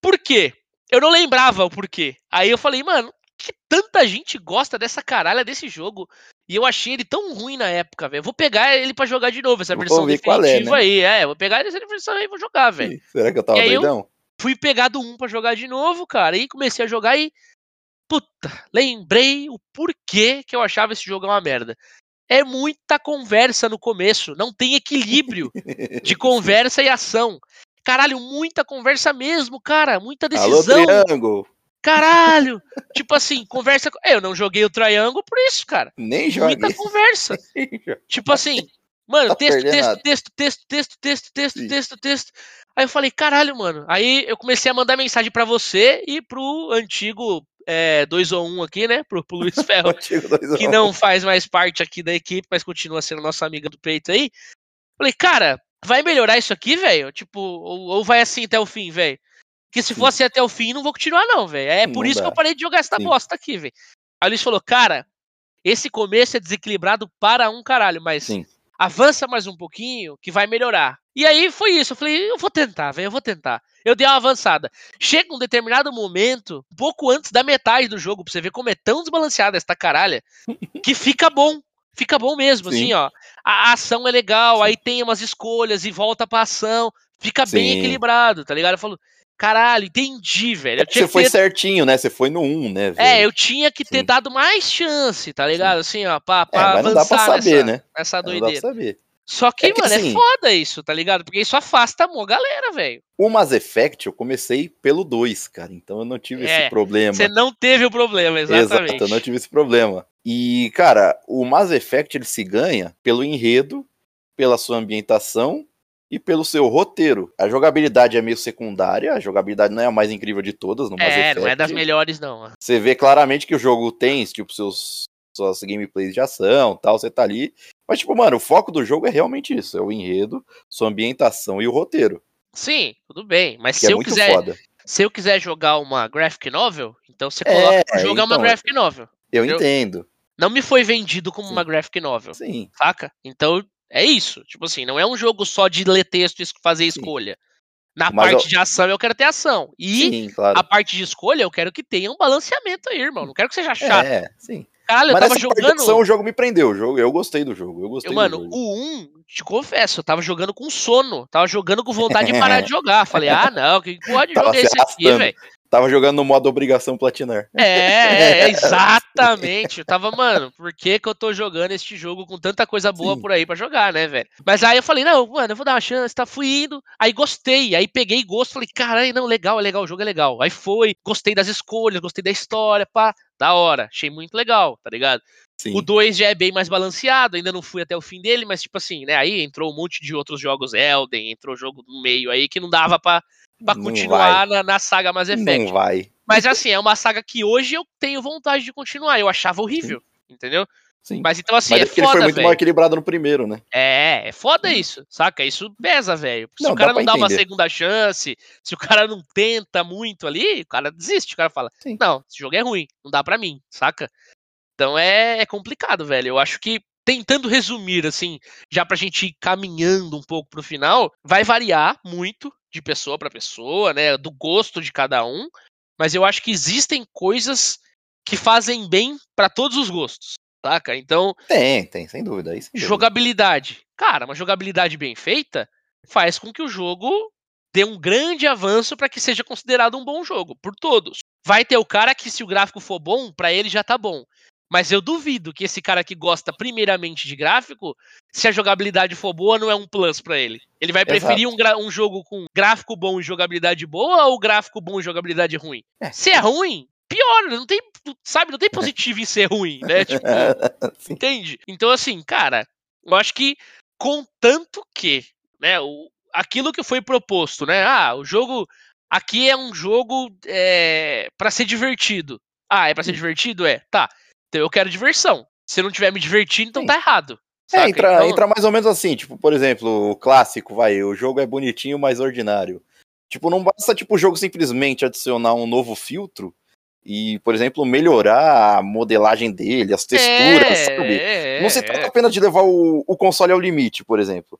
Por quê? Eu não lembrava o porquê. Aí eu falei, mano, que tanta gente gosta dessa caralha desse jogo? E eu achei ele tão ruim na época, velho. Vou pegar ele para jogar de novo, essa versão definitiva é, né? aí. É, vou pegar essa versão aí e vou jogar, velho. Será que eu tava doidão? fui pegar do 1 pra jogar de novo, cara. E comecei a jogar e. puta, lembrei o porquê que eu achava esse jogo uma merda. É muita conversa no começo, não tem equilíbrio de conversa e ação. Caralho, muita conversa mesmo, cara, muita decisão. Alô, triângulo. Caralho! tipo assim, conversa. Eu não joguei o Triângulo por isso, cara. Nem joguei. Muita conversa. tipo assim, mano, tá texto, texto, texto, texto, texto, texto, texto, texto, texto. Aí eu falei, caralho, mano. Aí eu comecei a mandar mensagem para você e pro antigo é, 2 ou 1 um aqui, né? Pro, pro Luiz Ferro, que não faz mais parte aqui da equipe, mas continua sendo nossa amiga do peito aí. Falei, cara, vai melhorar isso aqui, velho? Tipo, ou, ou vai assim até o fim, velho? Que se fosse até o fim, não vou continuar, não, velho. É por não isso dá. que eu parei de jogar essa Sim. bosta aqui, velho. Aí o Luiz falou, cara, esse começo é desequilibrado para um caralho, mas Sim. avança mais um pouquinho que vai melhorar. E aí foi isso. Eu falei, eu vou tentar, velho, eu vou tentar. Eu dei uma avançada. Chega um determinado momento, pouco antes da metade do jogo, pra você ver como é tão desbalanceada esta caralha, que fica bom. Fica bom mesmo, Sim. assim, ó. A ação é legal, Sim. aí tem umas escolhas e volta pra ação. Fica bem equilibrado, tá ligado? Eu falo, Caralho, entendi, velho. Você foi ter... certinho, né? Você foi no 1, né? Velho? É, eu tinha que ter Sim. dado mais chance, tá ligado? Assim, ó, pra, pra é, mas avançar não dá pra saber, nessa, né? nessa doideira. Não dá pra saber. Só que, é que mano, é assim, é foda isso, tá ligado? Porque isso afasta a galera, velho. O Mass Effect eu comecei pelo 2, cara. Então eu não tive é, esse problema. Você não teve o problema, exatamente. Exato, eu não tive esse problema. E, cara, o Mass Effect ele se ganha pelo enredo, pela sua ambientação e pelo seu roteiro. A jogabilidade é meio secundária, a jogabilidade não é a mais incrível de todas no Mass É, Effect. não é das melhores não. Você vê claramente que o jogo tem, tipo, seus suas gameplays de ação, tal, você tá ali. Mas tipo, mano, o foco do jogo é realmente isso, é o enredo, sua ambientação e o roteiro. Sim, tudo bem, mas se é eu quiser foda. se eu quiser jogar uma graphic novel, então você coloca é, jogar então, uma graphic novel. Eu entendeu? entendo. Não me foi vendido como Sim. uma graphic novel. Sim. Saca? Então é isso. Tipo assim, não é um jogo só de ler texto e fazer escolha. Na Mas parte eu... de ação eu quero ter ação. E sim, claro. a parte de escolha eu quero que tenha um balanceamento aí, irmão. Não quero que seja chato. É, sim. Caralho, eu tava jogando. o jogo me prendeu. O jogo, eu gostei do jogo. Eu gostei eu, mano, jogo. o 1, te confesso, eu tava jogando com sono. Tava jogando com vontade de parar de jogar. Falei, ah, não, que pode jogar esse aqui, velho? Tava jogando no modo obrigação platinar. É, é, exatamente. Eu tava, mano, por que que eu tô jogando este jogo com tanta coisa boa Sim. por aí para jogar, né, velho? Mas aí eu falei, não, mano, eu vou dar uma chance, tá? Fui indo, aí gostei, aí peguei gosto, falei, caralho, não, legal, é legal, o jogo é legal. Aí foi, gostei das escolhas, gostei da história, pá, da hora, achei muito legal, tá ligado? Sim. O 2 já é bem mais balanceado, ainda não fui até o fim dele, mas tipo assim, né? Aí entrou um monte de outros jogos Elden, entrou jogo no meio aí que não dava pra, continuar na, na, saga Mass Effect. Não vai. Mas assim, é uma saga que hoje eu tenho vontade de continuar. Eu achava horrível, Sim. entendeu? Sim. Mas então assim, Mas é, é foda, ele foi muito véio. mal equilibrado no primeiro, né? É, é foda isso, saca? Isso pesa, velho. Se não, o cara não dá entender. uma segunda chance, se o cara não tenta muito ali, o cara desiste, o cara fala, Sim. não, esse jogo é ruim, não dá para mim, saca? Então é, é complicado, velho. Eu acho que tentando resumir, assim, já pra gente ir caminhando um pouco pro final, vai variar muito de pessoa para pessoa, né? Do gosto de cada um. Mas eu acho que existem coisas que fazem bem para todos os gostos, saca? Então. Tem, tem, sem dúvida. Aí, sem dúvida. Jogabilidade. Cara, uma jogabilidade bem feita faz com que o jogo dê um grande avanço para que seja considerado um bom jogo, por todos. Vai ter o cara que, se o gráfico for bom, para ele já tá bom. Mas eu duvido que esse cara que gosta primeiramente de gráfico, se a jogabilidade for boa, não é um plus para ele. Ele vai preferir um, um, jogo com gráfico bom e jogabilidade boa ou gráfico bom e jogabilidade ruim? É. Se é ruim, pior, não tem, sabe, não tem positivo em ser ruim, né? Tipo, entende? Então assim, cara, eu acho que contanto que, né, o, aquilo que foi proposto, né? Ah, o jogo aqui é um jogo é, para ser divertido. Ah, é para ser divertido? É. Tá. Então eu quero diversão. Se eu não estiver me divertindo, então Sim. tá errado. É, entra, então... entra mais ou menos assim, tipo, por exemplo, o clássico, vai, o jogo é bonitinho, mas ordinário. Tipo, não basta, tipo, o jogo simplesmente adicionar um novo filtro e, por exemplo, melhorar a modelagem dele, as texturas, é, sabe? É, não se trata é. apenas de levar o, o, console ao limite, por exemplo.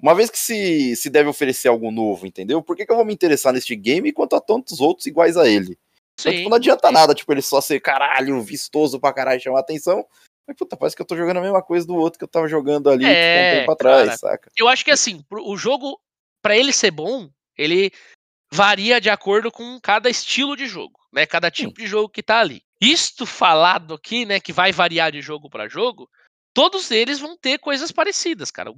Uma vez que se, se deve oferecer algo novo, entendeu? Por que, que eu vou me interessar neste game enquanto há tantos outros iguais a ele? Sim, então, tipo, não adianta sim. nada, tipo, ele só ser caralho, vistoso pra caralho, chamar atenção. Mas, puta, parece que eu tô jogando a mesma coisa do outro que eu tava jogando ali, é, tipo, um é, tempo atrás, cara, saca? Eu acho que, assim, o jogo, para ele ser bom, ele varia de acordo com cada estilo de jogo, né? Cada tipo sim. de jogo que tá ali. Isto falado aqui, né, que vai variar de jogo para jogo, todos eles vão ter coisas parecidas, cara.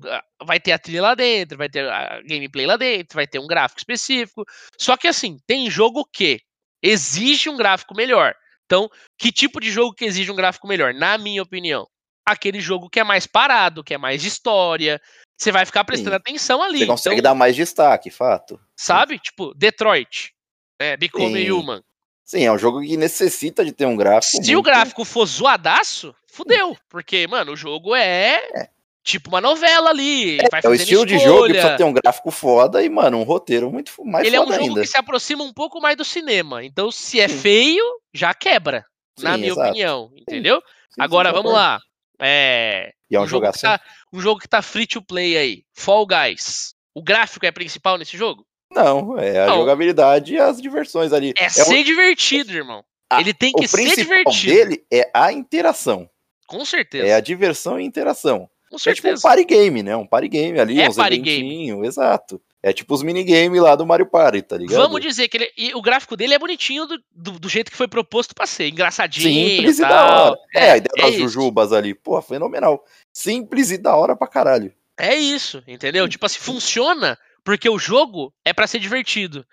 Vai ter a trilha lá dentro, vai ter a gameplay lá dentro, vai ter um gráfico específico. Só que assim, tem jogo que exige um gráfico melhor. Então, que tipo de jogo que exige um gráfico melhor? Na minha opinião, aquele jogo que é mais parado, que é mais de história. Você vai ficar prestando Sim. atenção ali. Você consegue então, dar mais destaque, fato. Sabe? Sim. Tipo, Detroit. É, Become Sim. Human. Sim, é um jogo que necessita de ter um gráfico. Se muito... o gráfico for zoadaço, fudeu. Porque, mano, o jogo é, é. Tipo uma novela ali. É, é o estilo escolha. de jogo que precisa ter um gráfico foda e, mano, um roteiro muito mais Ele é um jogo ainda. que se aproxima um pouco mais do cinema. Então, se é Sim. feio, já quebra. Sim, na minha exato. opinião. Entendeu? Sim, Agora, vamos lá. É. E é um, um jogo que tá, um jogo que tá free to play aí. Fall Guys. O gráfico é principal nesse jogo? Não, é a não. jogabilidade e as diversões ali. É, é ser divertido, irmão. Ele tem que ser divertido. O dele é a interação. Com certeza. É a diversão e interação. Com certeza. É tipo um party game, né? Um party game ali, é uns party game. exato. É tipo os minigames lá do Mario Party, tá ligado? Vamos dizer que ele, e o gráfico dele é bonitinho do, do, do, jeito que foi proposto pra ser, engraçadinho Simples e, tal. da hora. É, é a ideia é das isso. jujubas ali, pô, fenomenal. Simples e da hora pra caralho. É isso, entendeu? Sim. Tipo assim, funciona porque o jogo é para ser divertido.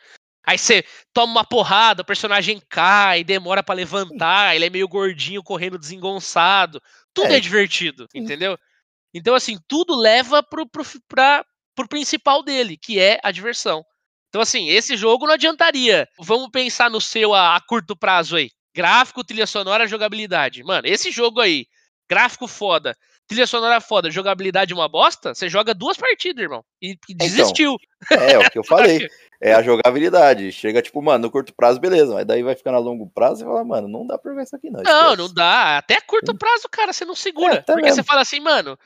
Aí você toma uma porrada, o personagem cai, demora para levantar, ele é meio gordinho, correndo desengonçado. Tudo é, é divertido, entendeu? Então, assim, tudo leva pro, pro, pra, pro principal dele, que é a diversão. Então, assim, esse jogo não adiantaria. Vamos pensar no seu a, a curto prazo aí. Gráfico, trilha sonora, jogabilidade. Mano, esse jogo aí, gráfico foda, trilha sonora foda, jogabilidade uma bosta, você joga duas partidas, irmão. E, e então, desistiu. Então, é, é o que eu falei. É a jogabilidade. Chega, tipo, mano, no curto prazo, beleza. Mas daí vai ficar a longo prazo e fala, mano, não dá pra ver isso aqui, não. Não, esquece. não dá. Até curto prazo, cara, você não segura. É, porque mesmo. você fala assim, mano,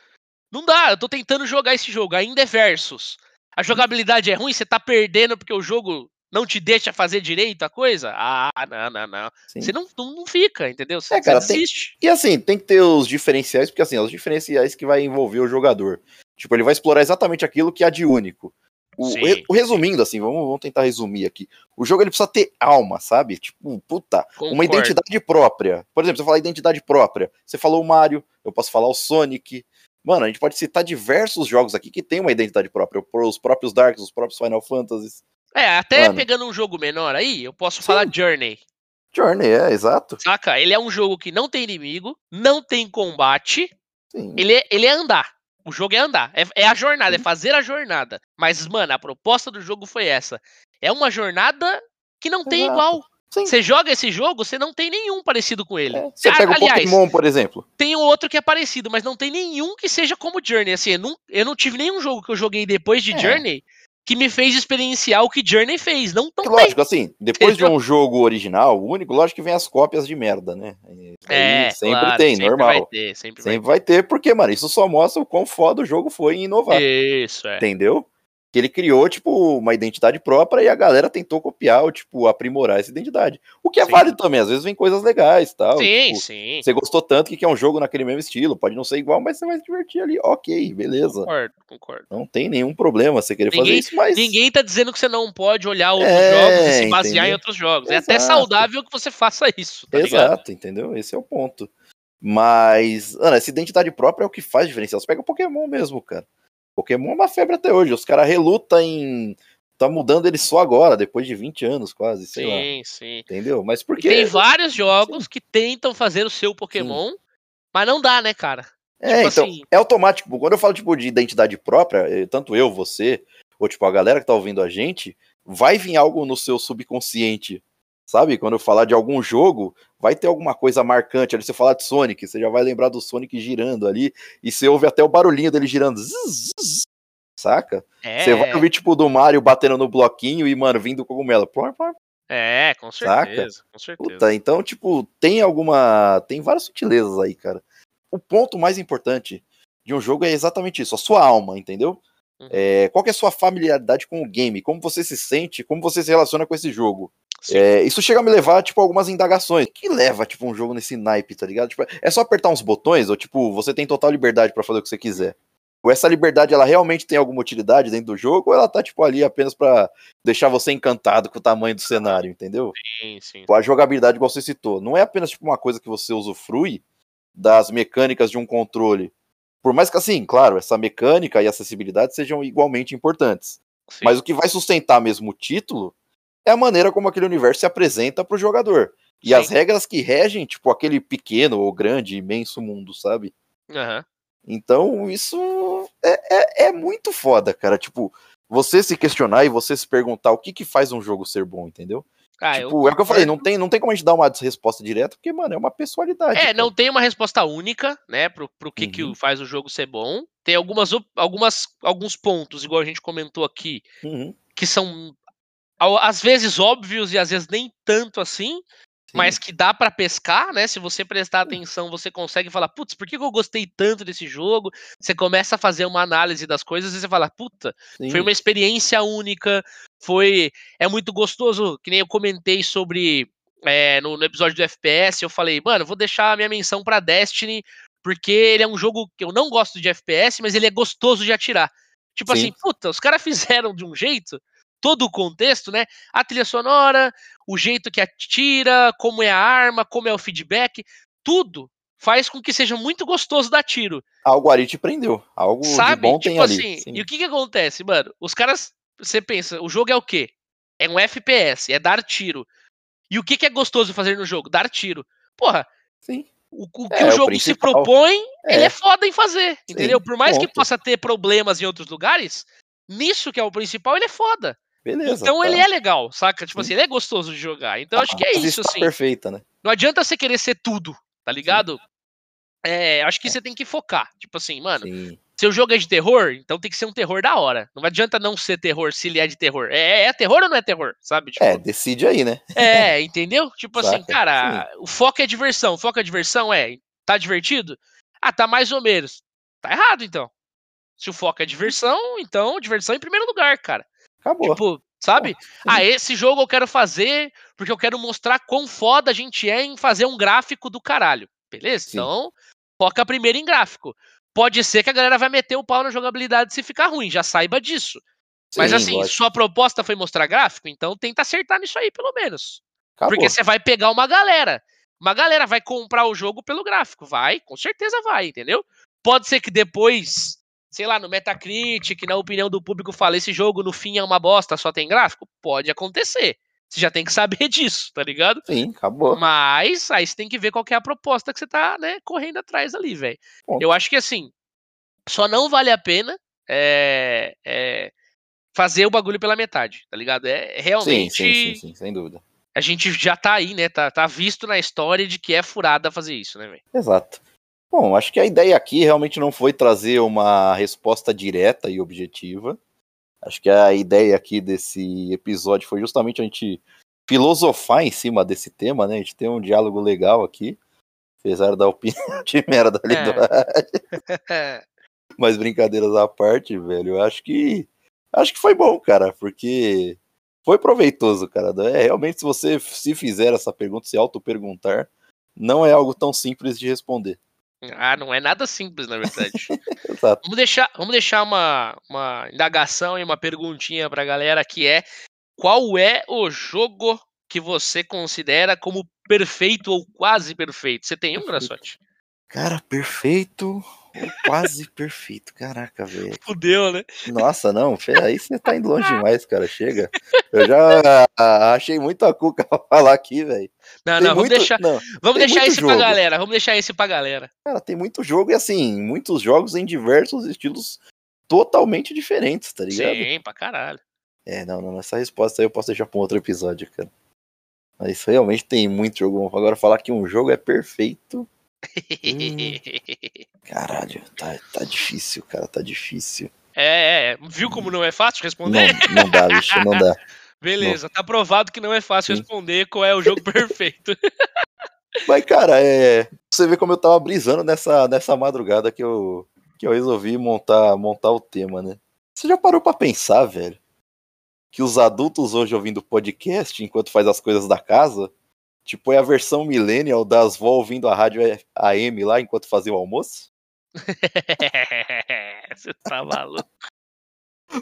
não dá, eu tô tentando jogar esse jogo. Ainda é versus. A jogabilidade é ruim, você tá perdendo porque o jogo não te deixa fazer direito a coisa? Ah, não, não, não. Sim. Você não, não, não, fica, entendeu? Você, é, cara. Tem... E assim, tem que ter os diferenciais, porque assim, os diferenciais que vai envolver o jogador. Tipo, ele vai explorar exatamente aquilo que há de único. O, o, resumindo, assim, vamos, vamos, tentar resumir aqui. O jogo ele precisa ter alma, sabe? Tipo, puta, Concordo. uma identidade própria. Por exemplo, você fala identidade própria. Você falou o Mario, eu posso falar o Sonic. Mano, a gente pode citar diversos jogos aqui que tem uma identidade própria. Os próprios Darks, os próprios Final Fantasies. É, até Mano. pegando um jogo menor aí, eu posso Sim. falar Journey. Journey, é, exato. Saca? Ele é um jogo que não tem inimigo, não tem combate. Ele é, ele é andar. O jogo é andar. É, é a jornada, é Sim. é fazer a jornada. Mas, mano, a proposta do jogo foi essa. É uma jornada que não Exato. tem igual. Você joga esse jogo, você não tem nenhum parecido com ele. É. Você pega o Pokémon, por exemplo. Tem outro que é parecido, mas não tem nenhum que seja como Journey. Assim, eu não, eu não tive nenhum jogo que eu joguei depois de é. Journey que me fez experienciar o que Journey fez. Não tão Lógico, bem. assim, depois Entendeu? de um jogo original, único, lógico que vem as cópias de merda, né? é, sempre claro, tem, sempre normal. Vai ter, sempre, sempre vai, ter. vai ter, porque, mano, isso só mostra o quão foda o jogo foi em inovar. Isso, é. Entendeu? Que ele criou, tipo, uma identidade própria e a galera tentou copiar ou, tipo, aprimorar essa identidade. O que é sim. válido também, às vezes vem coisas legais tal. Sim, tipo, sim. Você gostou tanto que quer um jogo naquele mesmo estilo, pode não ser igual, mas você vai se divertir ali. Ok, beleza. Concordo, concordo. Não tem nenhum problema você querer ninguém, fazer isso, mas. Ninguém tá dizendo que você não pode olhar outros é, jogos e se basear entendeu? em outros jogos. Exato. É até saudável que você faça isso, tá Exato, ligado? entendeu? Esse é o ponto. Mas, Ana, essa identidade própria é o que faz diferencial. Você pega o Pokémon mesmo, cara. Pokémon é uma febre até hoje. Os caras relutam em. Tá mudando ele só agora, depois de 20 anos quase, sei sim, lá. Sim, sim. Entendeu? Mas porque. Tem vários jogos sim. que tentam fazer o seu Pokémon, sim. mas não dá, né, cara? É, tipo então, assim... é automático. Quando eu falo, tipo, de identidade própria, eh, tanto eu, você, ou, tipo, a galera que tá ouvindo a gente, vai vir algo no seu subconsciente Sabe? Quando eu falar de algum jogo, vai ter alguma coisa marcante. Ali você falar de Sonic, você já vai lembrar do Sonic girando ali, e você ouve até o barulhinho dele girando. Zzz, zzz, saca? É. Você vai ouvir, tipo, do Mario batendo no bloquinho e, mano, vindo cogumelo. Plor, plor. É, com certeza. Saca? Com certeza. Puta, então, tipo, tem alguma. Tem várias sutilezas aí, cara. O ponto mais importante de um jogo é exatamente isso, a sua alma, entendeu? Uhum. É, qual é a sua familiaridade com o game? Como você se sente? Como você se relaciona com esse jogo? É, isso chega a me levar, tipo, algumas indagações. O que leva, tipo, um jogo nesse naipe, tá ligado? Tipo, é só apertar uns botões ou, tipo, você tem total liberdade para fazer o que você quiser? essa liberdade ela realmente tem alguma utilidade dentro do jogo ou ela tá tipo ali apenas para deixar você encantado com o tamanho do cenário, entendeu? Sim, sim. A jogabilidade, igual você citou, não é apenas tipo uma coisa que você usufrui das mecânicas de um controle. Por mais que assim, claro, essa mecânica e acessibilidade sejam igualmente importantes. Sim. Mas o que vai sustentar mesmo o título é a maneira como aquele universo se apresenta para o jogador. E Sim. as regras que regem, tipo, aquele pequeno ou grande, imenso mundo, sabe? Uhum. Então, isso é, é, é, muito foda, cara. Tipo, você se questionar e você se perguntar o que que faz um jogo ser bom, entendeu? Ah, tipo, eu... é o que eu falei, não tem, não tem como a gente dar uma resposta direta, porque, mano, é uma pessoalidade. É, cara. não tem uma resposta única, né, pro, pro que, uhum. que faz o jogo ser bom. Tem algumas, algumas, alguns pontos, igual a gente comentou aqui, uhum. que são às vezes óbvios e às vezes nem tanto assim, mas que dá para pescar, né? Se você prestar atenção, você consegue falar, putz, por que eu gostei tanto desse jogo? Você começa a fazer uma análise das coisas e você fala, puta, Sim. foi uma experiência única, foi. É muito gostoso, que nem eu comentei sobre. É, no, no, episódio do FPS, eu falei, mano, vou deixar a minha menção pra Destiny, porque ele é um jogo que eu não gosto de FPS, mas ele é gostoso de atirar. Tipo Sim. assim, puta, os caras fizeram de um jeito todo o contexto, né? A trilha sonora, o jeito que atira, como é a arma, como é o feedback, tudo faz com que seja muito gostoso dar tiro. Algo ali te prendeu. Algo Sabe? de bom tipo tem assim, ali. Sim. E o que que acontece, mano? Os caras, você pensa, o jogo é o quê? É um FPS, é dar tiro. E o que que é gostoso fazer no jogo? Dar tiro. Porra. Sim. O, o que é, o jogo o se propõe, é. ele é foda em fazer, sim, entendeu? Por mais ponto. que possa ter problemas em outros lugares, nisso que é o principal, ele é foda. Beleza. Então tá. ele é legal, saca? Tipo Sim. assim, ele é gostoso de jogar. Então ah, acho que é isso, tá assim. perfeita, né? Não adianta você querer ser tudo, tá ligado? Sim. É, acho que é. você tem que focar. Tipo assim, mano, Sim. seu jogo é de terror, então tem que ser um terror da hora. Não adianta não ser terror se ele é de terror. É, é terror ou não é terror, sabe? Tipo, é, decide aí, né? É, entendeu? Tipo assim, Saca. assim, cara, Sim. o foco é diversão. O foco é diversão é, tá divertido? Ah, tá mais ou menos. Tá errado, então. Se o foco é diversão, então diversão em primeiro lugar, cara. Acabou. Tipo, sabe? Ah, esse jogo eu quero fazer porque eu quero mostrar quão foda a gente é em fazer um gráfico do caralho. Beleza? Sim. Então, foca primeiro em gráfico. Pode ser que a galera vai meter o pau na jogabilidade se ficar ruim, já saiba disso. Sim, Mas assim, lógico. sua proposta foi mostrar gráfico, então tenta acertar nisso aí, pelo menos. Acabou. Porque você vai pegar uma galera. Uma galera vai comprar o jogo pelo gráfico. Vai, com certeza vai, entendeu? Pode ser que depois sei lá, no Metacritic, na opinião do público, fala esse jogo no fim é uma bosta, só tem gráfico? Pode acontecer. Você já tem que saber disso, tá ligado? Sim, acabou. Mas aí você tem que ver qual que é a proposta que você tá, né, correndo atrás ali, velho. Eu acho que assim, só não vale a pena é, é, fazer o bagulho pela metade, tá ligado? É realmente. Sim, sim, sim, sim sem dúvida. A gente já tá aí, né? Tá, tá visto na história de que é furada fazer isso, né, velho? Exato. Bom, acho que a ideia aqui realmente não foi trazer uma resposta direta e objetiva. Acho que a ideia aqui desse episódio foi justamente a gente filosofar em cima desse tema, né? A gente tem um diálogo legal aqui, apesar da opinião de merda ali é. Mas brincadeiras à parte, velho, eu acho que acho que foi bom, cara, porque foi proveitoso, cara. É, realmente, se você se fizer essa pergunta, se auto-perguntar, não é algo tão simples de responder. Ah, não é nada simples, na verdade. Vamos deixar, vamos deixar uma, uma indagação e uma perguntinha pra galera que é qual é o jogo que você considera como perfeito ou quase perfeito? Você tem um, Graçote? Cara, perfeito quase perfeito. Caraca, velho. Fudeu, né? Nossa, não, aí você tá indo longe demais, cara. Chega. Eu já achei muito a cuca pra falar aqui, velho. Não, tem não, muito, vamos deixar, não, vamos deixar esse jogo. pra galera. Vamos deixar esse pra galera. Cara, tem muito jogo e assim, muitos jogos em diversos estilos totalmente diferentes, tá ligado? Sim, pra caralho. É, não, não, essa resposta aí eu posso deixar pra um outro episódio, cara. Mas realmente tem muito jogo. Agora falar que um jogo é perfeito Hum. Caralho, tá, tá difícil, cara, tá difícil. É, é, viu como não é fácil responder? Não, não dá, bicho, não dá. Beleza, não. tá provado que não é fácil Sim. responder qual é o jogo perfeito. Mas, cara, é. Você vê como eu tava brisando nessa, nessa madrugada que eu, que eu resolvi montar, montar o tema, né? Você já parou pra pensar, velho? Que os adultos hoje ouvindo podcast enquanto faz as coisas da casa Tipo, é a versão millennial das vó ouvindo a rádio AM lá enquanto fazia o almoço? Você tá maluco.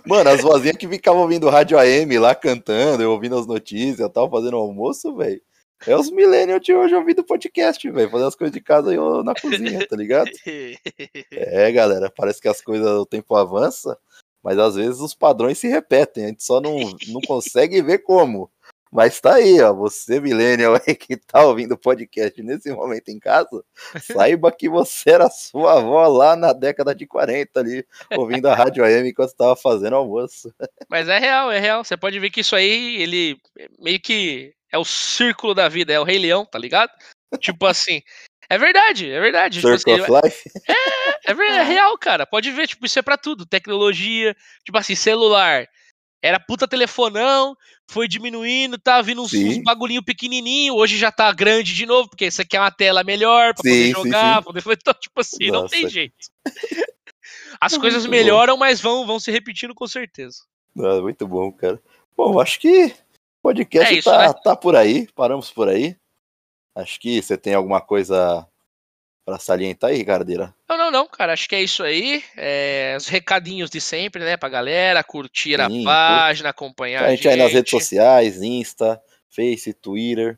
Mano, as vozinhas que ficavam ouvindo rádio AM lá cantando, eu ouvindo as notícias e tal, fazendo almoço, velho. É os millennials de hoje ouvindo podcast, velho. Fazendo as coisas de casa e na cozinha, tá ligado? É, galera, parece que as coisas, o tempo avança, mas às vezes os padrões se repetem. A gente só não, não consegue ver como. Mas tá aí, ó. Você, millennial aí que tá ouvindo o podcast nesse momento em casa, saiba que você era sua avó lá na década de 40 ali, ouvindo a Rádio AM enquanto estava fazendo almoço. Mas é real, é real. Você pode ver que isso aí, ele meio que é o círculo da vida, é o Rei Leão, tá ligado? tipo assim. É verdade, é verdade. Tipo Circle tipo assim, of Life? É, é, é real, cara. Pode ver, tipo, isso é pra tudo. Tecnologia, tipo assim, celular. Era puta telefonão, foi diminuindo, tá vindo uns, uns bagulhinho pequenininho, hoje já tá grande de novo, porque você quer uma tela melhor pra sim, poder jogar, sim, poder... Então, tipo assim, Nossa. não tem jeito. As muito coisas melhoram, bom. mas vão, vão se repetindo com certeza. Ah, muito bom, cara. Bom, acho que o podcast é isso, tá, né? tá por aí, paramos por aí. Acho que você tem alguma coisa para salientar aí, Ricardeira? Não, não, não, cara. Acho que é isso aí. É, os recadinhos de sempre, né, pra galera. Curtir Sim, a página, acompanhar a gente. A gente aí nas redes sociais, Insta, Face, Twitter.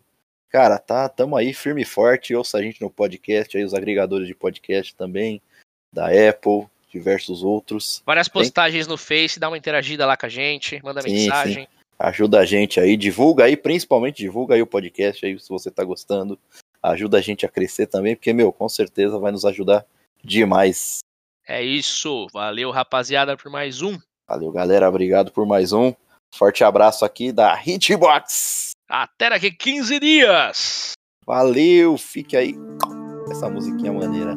Cara, tá, tamo aí firme e forte. Ouça a gente no podcast, aí os agregadores de podcast também, da Apple, diversos outros. Várias postagens Tem... no Face, dá uma interagida lá com a gente, manda sim, mensagem. Sim. Ajuda a gente aí, divulga aí, principalmente divulga aí o podcast aí se você tá gostando ajuda a gente a crescer também, porque, meu, com certeza vai nos ajudar demais. É isso. Valeu, rapaziada, por mais um. Valeu, galera. Obrigado por mais um. Forte abraço aqui da Hitbox. Até daqui 15 dias. Valeu, fique aí. Essa musiquinha maneira.